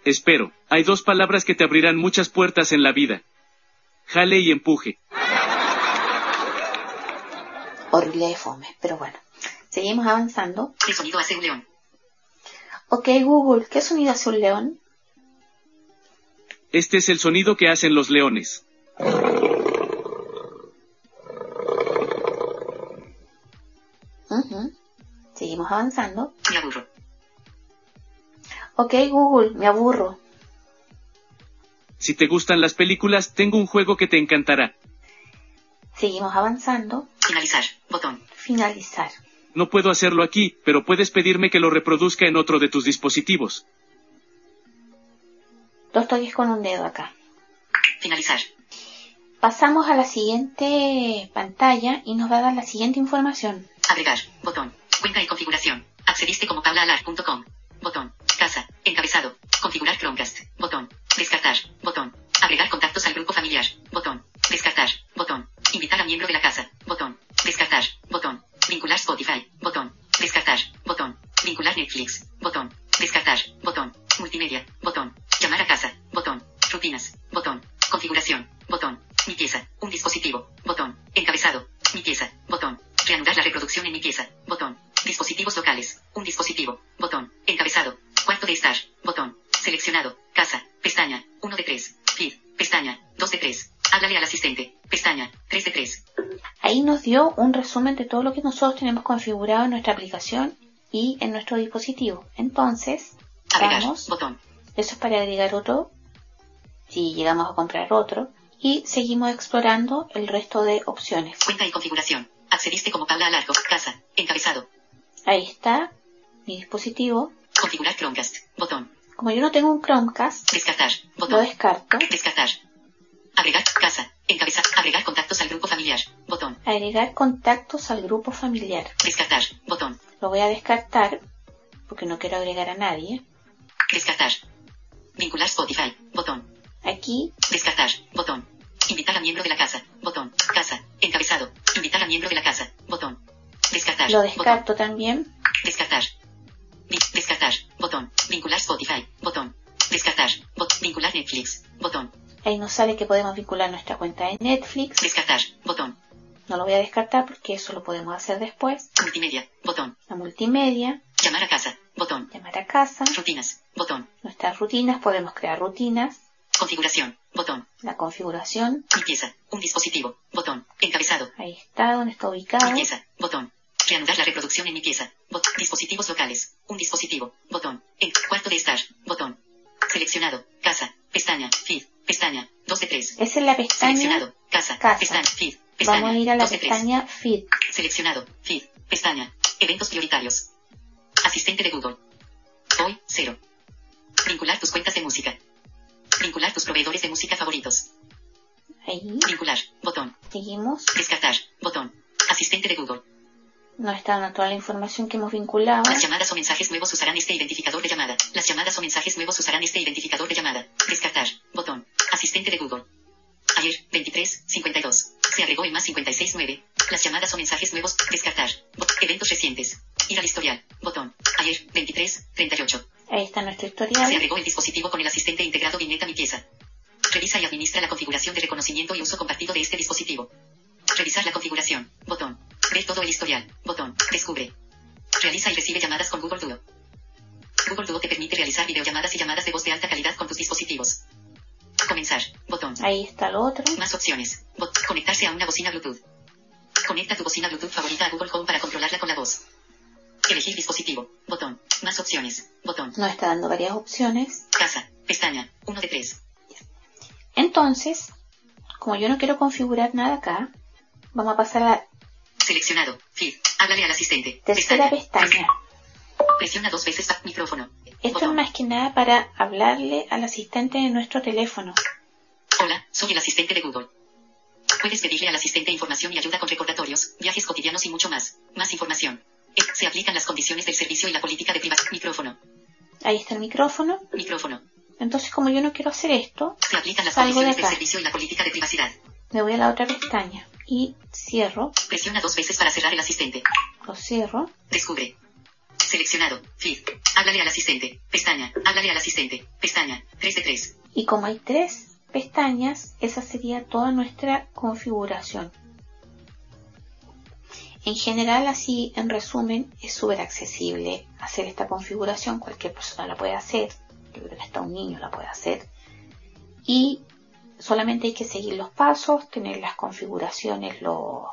Espero. Hay dos palabras que te abrirán muchas puertas en la vida. Jale y empuje. Horrible de fome, pero bueno. Seguimos avanzando. ¿Qué sonido hace un león? Ok Google, ¿qué sonido hace un león? Este es el sonido que hacen los leones. Ujú. Seguimos avanzando. Me aburro. Ok Google, me aburro. Si te gustan las películas, tengo un juego que te encantará. Seguimos avanzando. Finalizar. Botón. Finalizar. No puedo hacerlo aquí, pero puedes pedirme que lo reproduzca en otro de tus dispositivos. Dos toques con un dedo acá. Finalizar. Pasamos a la siguiente pantalla y nos va a dar la siguiente información. Agregar. Botón. Cuenta y configuración. Accediste como paulaalar.com. Botón. Casa. Encabezado. Configurar Chromecast. Botón. Descartar. Botón. Agregar contactos al grupo familiar. Botón. Descartar. Botón. Invitar a miembro de la casa. Botón. Descartar. Botón. Vincular Spotify. Botón. Descartar. Botón. Vincular Netflix. Botón. Descartar. Botón. Multimedia. Botón. Llamar a casa. Botón. Rutinas. Botón. Configuración. Botón. Mi pieza. Un dispositivo. Botón. Encabezado. Mi pieza. Botón. Reanudar la reproducción en mi pieza. Botón. Dispositivos locales. Un dispositivo. Botón. Encabezado. Cuarto de estar. Botón. Seleccionado. Casa. Pestaña. 1 de 3. Feed. Pestaña. 2 de 3. Háblale al asistente. Pestaña. 3 de 3. Ahí nos dio un resumen de todo lo que nosotros tenemos configurado en nuestra aplicación y en nuestro dispositivo. Entonces, Agregar. vamos. Botón. Eso es para agregar otro, si llegamos a comprar otro. Y seguimos explorando el resto de opciones. Cuenta y configuración. Accediste como Paula Alarco. Casa. Encabezado. Ahí está mi dispositivo. Configurar Chromecast. Botón. Como yo no tengo un Chromecast, Descartar. lo Botón. descarto. Descartar. Agregar. Casa. Encabezar. Agregar contactos al grupo familiar. Botón. Agregar contactos al grupo familiar. Descartar. Botón. Lo voy a descartar porque no quiero agregar a nadie. Descartar. Vincular Spotify. Botón. Aquí Descartar. Botón. Invitar a miembro de la casa. Botón. Casa. Encabezado. Invitar a miembro de la casa. Botón. Descartar. lo Botón. descarto también. Descartar. Vi- descartar. Botón. Vincular Spotify. Botón. Descartar. Bot- vincular Netflix. Botón. Ahí nos sale que podemos vincular nuestra cuenta de Netflix. Descartar. Botón. No lo voy a descartar porque eso lo podemos hacer después. Multimedia. Botón. La multimedia, Llamar a casa. Botón. llamar a casa, Rutinas. Botón. nuestras rutinas, podemos crear rutinas, Configuración. Botón. la configuración, Mi pieza. Un dispositivo. Botón. Encabezado. ahí está, donde está ubicado. pieza. Botón. Reanudar la reproducción en mi pieza. Bot- dispositivos locales. Un dispositivo. Botón. En cuarto de estar. Botón. Seleccionado. Casa. Pestaña. Feed. Pestaña. 2 de 3. Esa es la pestaña Seleccionado. Casa. Casa. Pestaña. Feed. Pestaña. Vamos a ir a la 2 de 3. pestaña Feed. Seleccionado. Feed. Pestaña. Eventos prioritarios. Asistente de Google. Hoy, 0. Vincular tus cuentas de música. Vincular tus proveedores de música favoritos. Ahí. Vincular. Botón. Seguimos. Descartar. Botón. Asistente de Google. Nos está dando toda la información que hemos vinculado. Las llamadas o mensajes nuevos usarán este identificador de llamada. Las llamadas o mensajes nuevos usarán este identificador de llamada. Descartar. Botón. Asistente de Google. Ayer, 23, 52. Se agregó el más 56, 9. Las llamadas o mensajes nuevos. Descartar. Bot- Eventos recientes. Ir al historial. Botón. Ayer, 23, 38. Ahí está nuestro Se historial. agregó el dispositivo con el asistente integrado Vigneta Mi Pieza. Revisa y administra la configuración de reconocimiento y uso compartido de este dispositivo. Revisar la configuración. Botón. Ver todo el historial. Botón. Descubre. Realiza y recibe llamadas con Google Duo. Google Duo te permite realizar videollamadas y llamadas de voz de alta calidad con tus dispositivos. Comenzar. Botón. Ahí está lo otro. Más opciones. Bot- Conectarse a una bocina Bluetooth. Conecta tu bocina Bluetooth favorita a Google Home para controlarla con la voz. Elegir dispositivo. Botón. Más opciones. Botón. Nos está dando varias opciones. Casa. Pestaña. 1 de 3. Entonces, como yo no quiero configurar nada acá, vamos a pasar a Seleccionado. Feed. Háblale al asistente. tercera pestaña. Presiona dos veces a micrófono. Esto es más que nada para hablarle al asistente de nuestro teléfono. Hola, soy el asistente de Google. Puedes pedirle al asistente información y ayuda con recordatorios, viajes cotidianos y mucho más. Más información. Eh, Se aplican las condiciones del servicio y la política de privacidad. Micrófono. Ahí está el micrófono. Micrófono. Entonces, como yo no quiero hacer esto, Se aplican las salgo de condiciones del servicio y la política de privacidad. Me voy a la otra pestaña y cierro. Presiona dos veces para cerrar el asistente. Lo cierro. Descubre. Seleccionado. Feed. Háblale al asistente. Pestaña. Háblale al asistente. Pestaña. 3 de 3. Y como hay tres pestañas, esa sería toda nuestra configuración. En general, así, en resumen, es súper accesible hacer esta configuración. Cualquier persona la puede hacer. Yo creo que hasta un niño la puede hacer. Y solamente hay que seguir los pasos, tener las configuraciones, lo-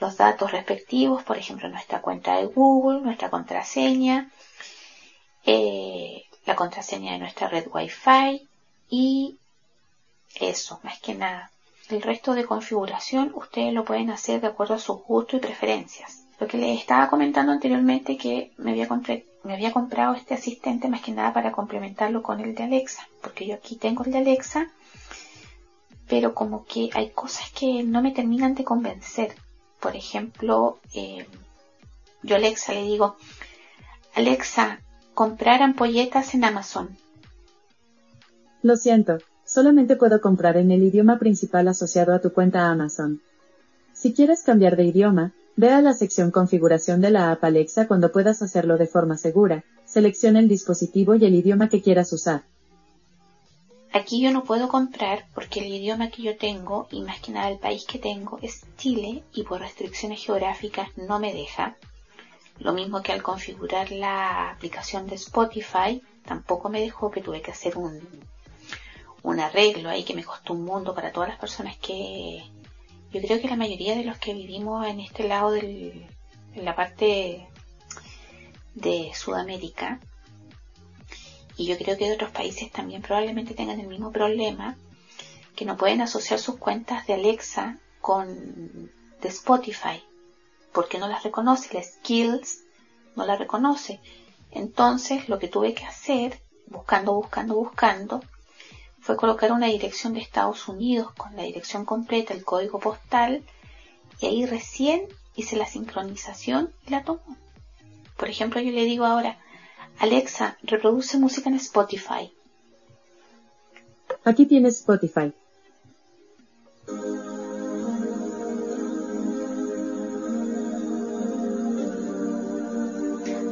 los datos respectivos, por ejemplo, nuestra cuenta de Google, nuestra contraseña, eh, la contraseña de nuestra red Wi-Fi y eso, más que nada. El resto de configuración ustedes lo pueden hacer de acuerdo a sus gustos y preferencias. Lo que les estaba comentando anteriormente que me había, me había comprado este asistente más que nada para complementarlo con el de Alexa, porque yo aquí tengo el de Alexa, pero como que hay cosas que no me terminan de convencer. Por ejemplo, eh, yo a Alexa le digo, Alexa, comprar ampolletas en Amazon. Lo siento, solamente puedo comprar en el idioma principal asociado a tu cuenta Amazon. Si quieres cambiar de idioma, ve a la sección Configuración de la app Alexa cuando puedas hacerlo de forma segura, selecciona el dispositivo y el idioma que quieras usar. Aquí yo no puedo comprar porque el idioma que yo tengo y más que nada el país que tengo es Chile y por restricciones geográficas no me deja. Lo mismo que al configurar la aplicación de Spotify tampoco me dejó que tuve que hacer un, un arreglo ahí que me costó un mundo para todas las personas que yo creo que la mayoría de los que vivimos en este lado del, en la parte de Sudamérica y yo creo que otros países también probablemente tengan el mismo problema, que no pueden asociar sus cuentas de Alexa con de Spotify, porque no las reconoce, la Skills no la reconoce. Entonces lo que tuve que hacer, buscando, buscando, buscando, fue colocar una dirección de Estados Unidos con la dirección completa, el código postal, y ahí recién hice la sincronización y la tomó. Por ejemplo, yo le digo ahora, Alexa, reproduce música en Spotify. Aquí tienes Spotify.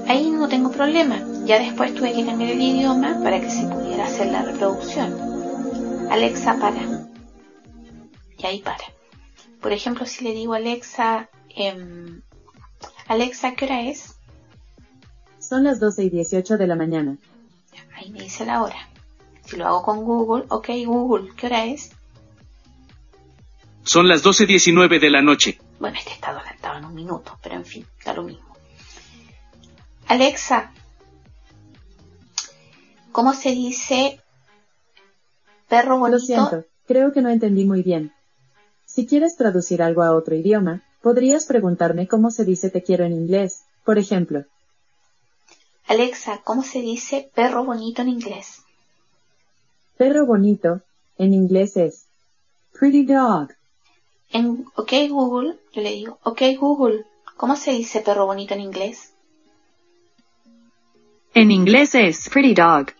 Ahí no tengo problema. Ya después tuve que cambiar el idioma para que se pudiera hacer la reproducción. Alexa, para. Y ahí para. Por ejemplo, si le digo a Alexa, em, Alexa, ¿qué hora es? Son las 12 y 18 de la mañana. Ahí me dice la hora. Si lo hago con Google, ok Google, ¿qué hora es? Son las 12.19 de la noche. Bueno, este está adelantado en un minuto, pero en fin, da lo mismo. Alexa, ¿cómo se dice perro Lo bonito? siento, creo que no entendí muy bien. Si quieres traducir algo a otro idioma, podrías preguntarme cómo se dice te quiero en inglés, por ejemplo. Alexa, ¿cómo se dice perro bonito en inglés? Perro bonito, en inglés es pretty dog. En OK Google, yo le digo, OK Google, ¿cómo se dice perro bonito en inglés? En inglés es pretty dog.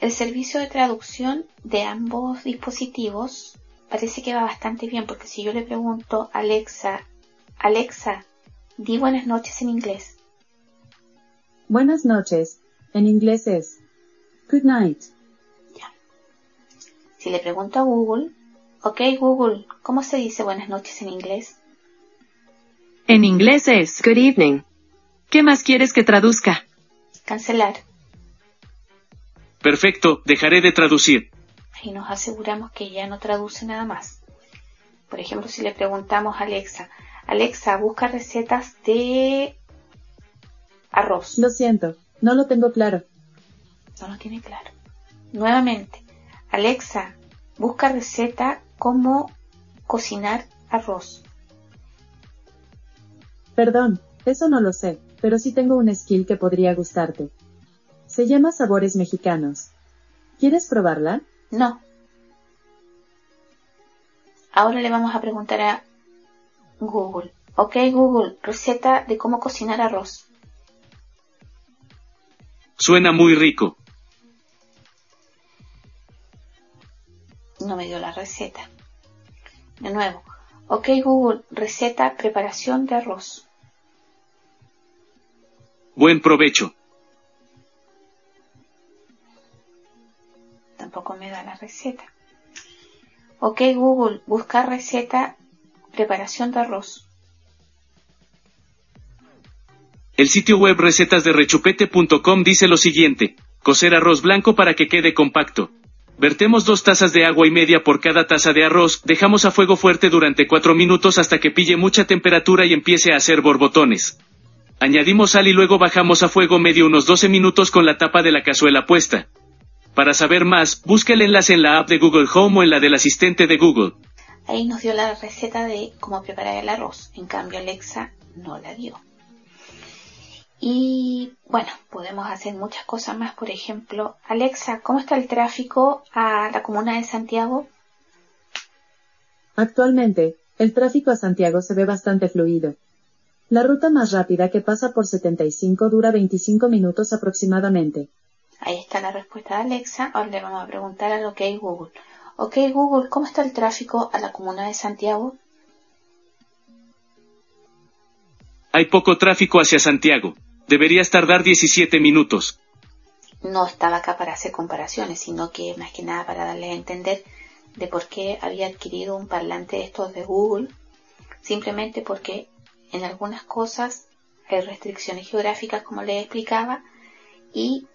El servicio de traducción de ambos dispositivos parece que va bastante bien porque si yo le pregunto a Alexa, Alexa, di buenas noches en inglés. Buenas noches, en inglés es good night. Ya. Si le pregunto a Google, ok Google, ¿cómo se dice buenas noches en inglés? En inglés es good evening. ¿Qué más quieres que traduzca? Cancelar. Perfecto, dejaré de traducir. Y nos aseguramos que ya no traduce nada más. Por ejemplo, si le preguntamos a Alexa, Alexa, busca recetas de arroz. Lo siento, no lo tengo claro. No lo tiene claro. Nuevamente, Alexa, busca receta cómo cocinar arroz. Perdón, eso no lo sé, pero sí tengo un skill que podría gustarte. Se llama Sabores Mexicanos. ¿Quieres probarla? No. Ahora le vamos a preguntar a Google. Ok Google, receta de cómo cocinar arroz. Suena muy rico. No me dio la receta. De nuevo. Ok Google, receta preparación de arroz. Buen provecho. Tampoco me da la receta. Ok Google, buscar receta preparación de arroz. El sitio web recetasderechupete.com dice lo siguiente. Cocer arroz blanco para que quede compacto. Vertemos dos tazas de agua y media por cada taza de arroz, dejamos a fuego fuerte durante cuatro minutos hasta que pille mucha temperatura y empiece a hacer borbotones. Añadimos sal y luego bajamos a fuego medio unos 12 minutos con la tapa de la cazuela puesta. Para saber más, busque el enlace en la app de Google Home o en la del asistente de Google. Ahí nos dio la receta de cómo preparar el arroz. En cambio, Alexa no la dio. Y bueno, podemos hacer muchas cosas más. Por ejemplo, Alexa, ¿cómo está el tráfico a la comuna de Santiago? Actualmente, el tráfico a Santiago se ve bastante fluido. La ruta más rápida que pasa por 75 dura 25 minutos aproximadamente. Ahí está la respuesta de Alexa. Ahora le vamos a preguntar a lo que hay Google. Ok Google, ¿cómo está el tráfico a la comuna de Santiago? Hay poco tráfico hacia Santiago. Deberías tardar 17 minutos. No estaba acá para hacer comparaciones, sino que más que nada para darle a entender de por qué había adquirido un parlante de estos de Google. Simplemente porque en algunas cosas hay restricciones geográficas, como les explicaba, y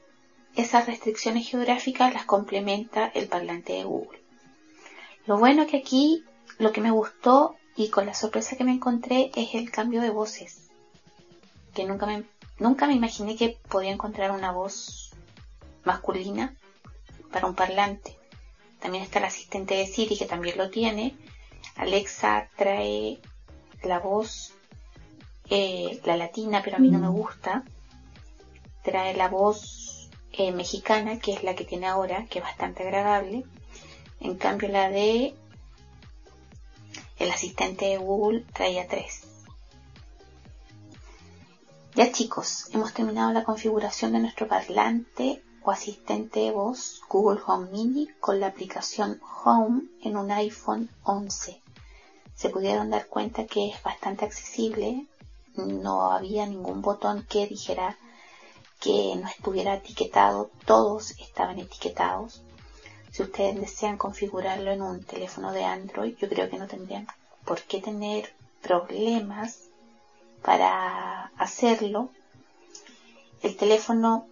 esas restricciones geográficas las complementa el parlante de Google. Lo bueno que aquí, lo que me gustó y con la sorpresa que me encontré es el cambio de voces. Que nunca me, nunca me imaginé que podía encontrar una voz masculina para un parlante. También está el asistente de Siri que también lo tiene. Alexa trae la voz, eh, la latina, pero a mí no me gusta. Trae la voz eh, mexicana, que es la que tiene ahora, que es bastante agradable. En cambio la de el asistente de Google traía tres. Ya chicos, hemos terminado la configuración de nuestro parlante o asistente de voz Google Home Mini con la aplicación Home en un iPhone 11. Se pudieron dar cuenta que es bastante accesible, no había ningún botón que dijera que no estuviera etiquetado, todos estaban etiquetados. Si ustedes desean configurarlo en un teléfono de Android, yo creo que no tendrían por qué tener problemas para hacerlo. El teléfono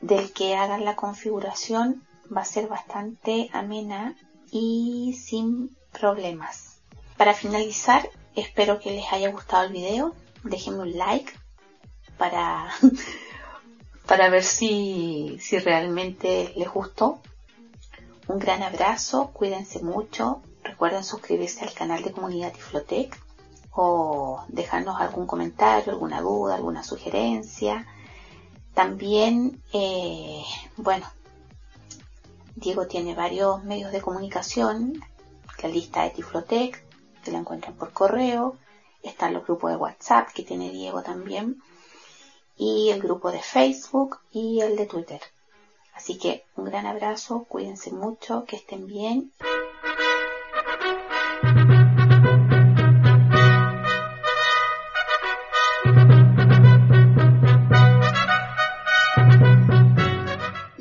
del que hagan la configuración va a ser bastante amena y sin problemas. Para finalizar, espero que les haya gustado el video. Déjenme un like para para ver si, si realmente les gustó. un gran abrazo, cuídense mucho, recuerden suscribirse al canal de comunidad Tiflotec o dejarnos algún comentario, alguna duda, alguna sugerencia. También, eh, bueno, Diego tiene varios medios de comunicación, la lista de Tiflotec, que la encuentran por correo, están los grupos de WhatsApp que tiene Diego también, y el grupo de Facebook y el de Twitter. Así que un gran abrazo, cuídense mucho, que estén bien.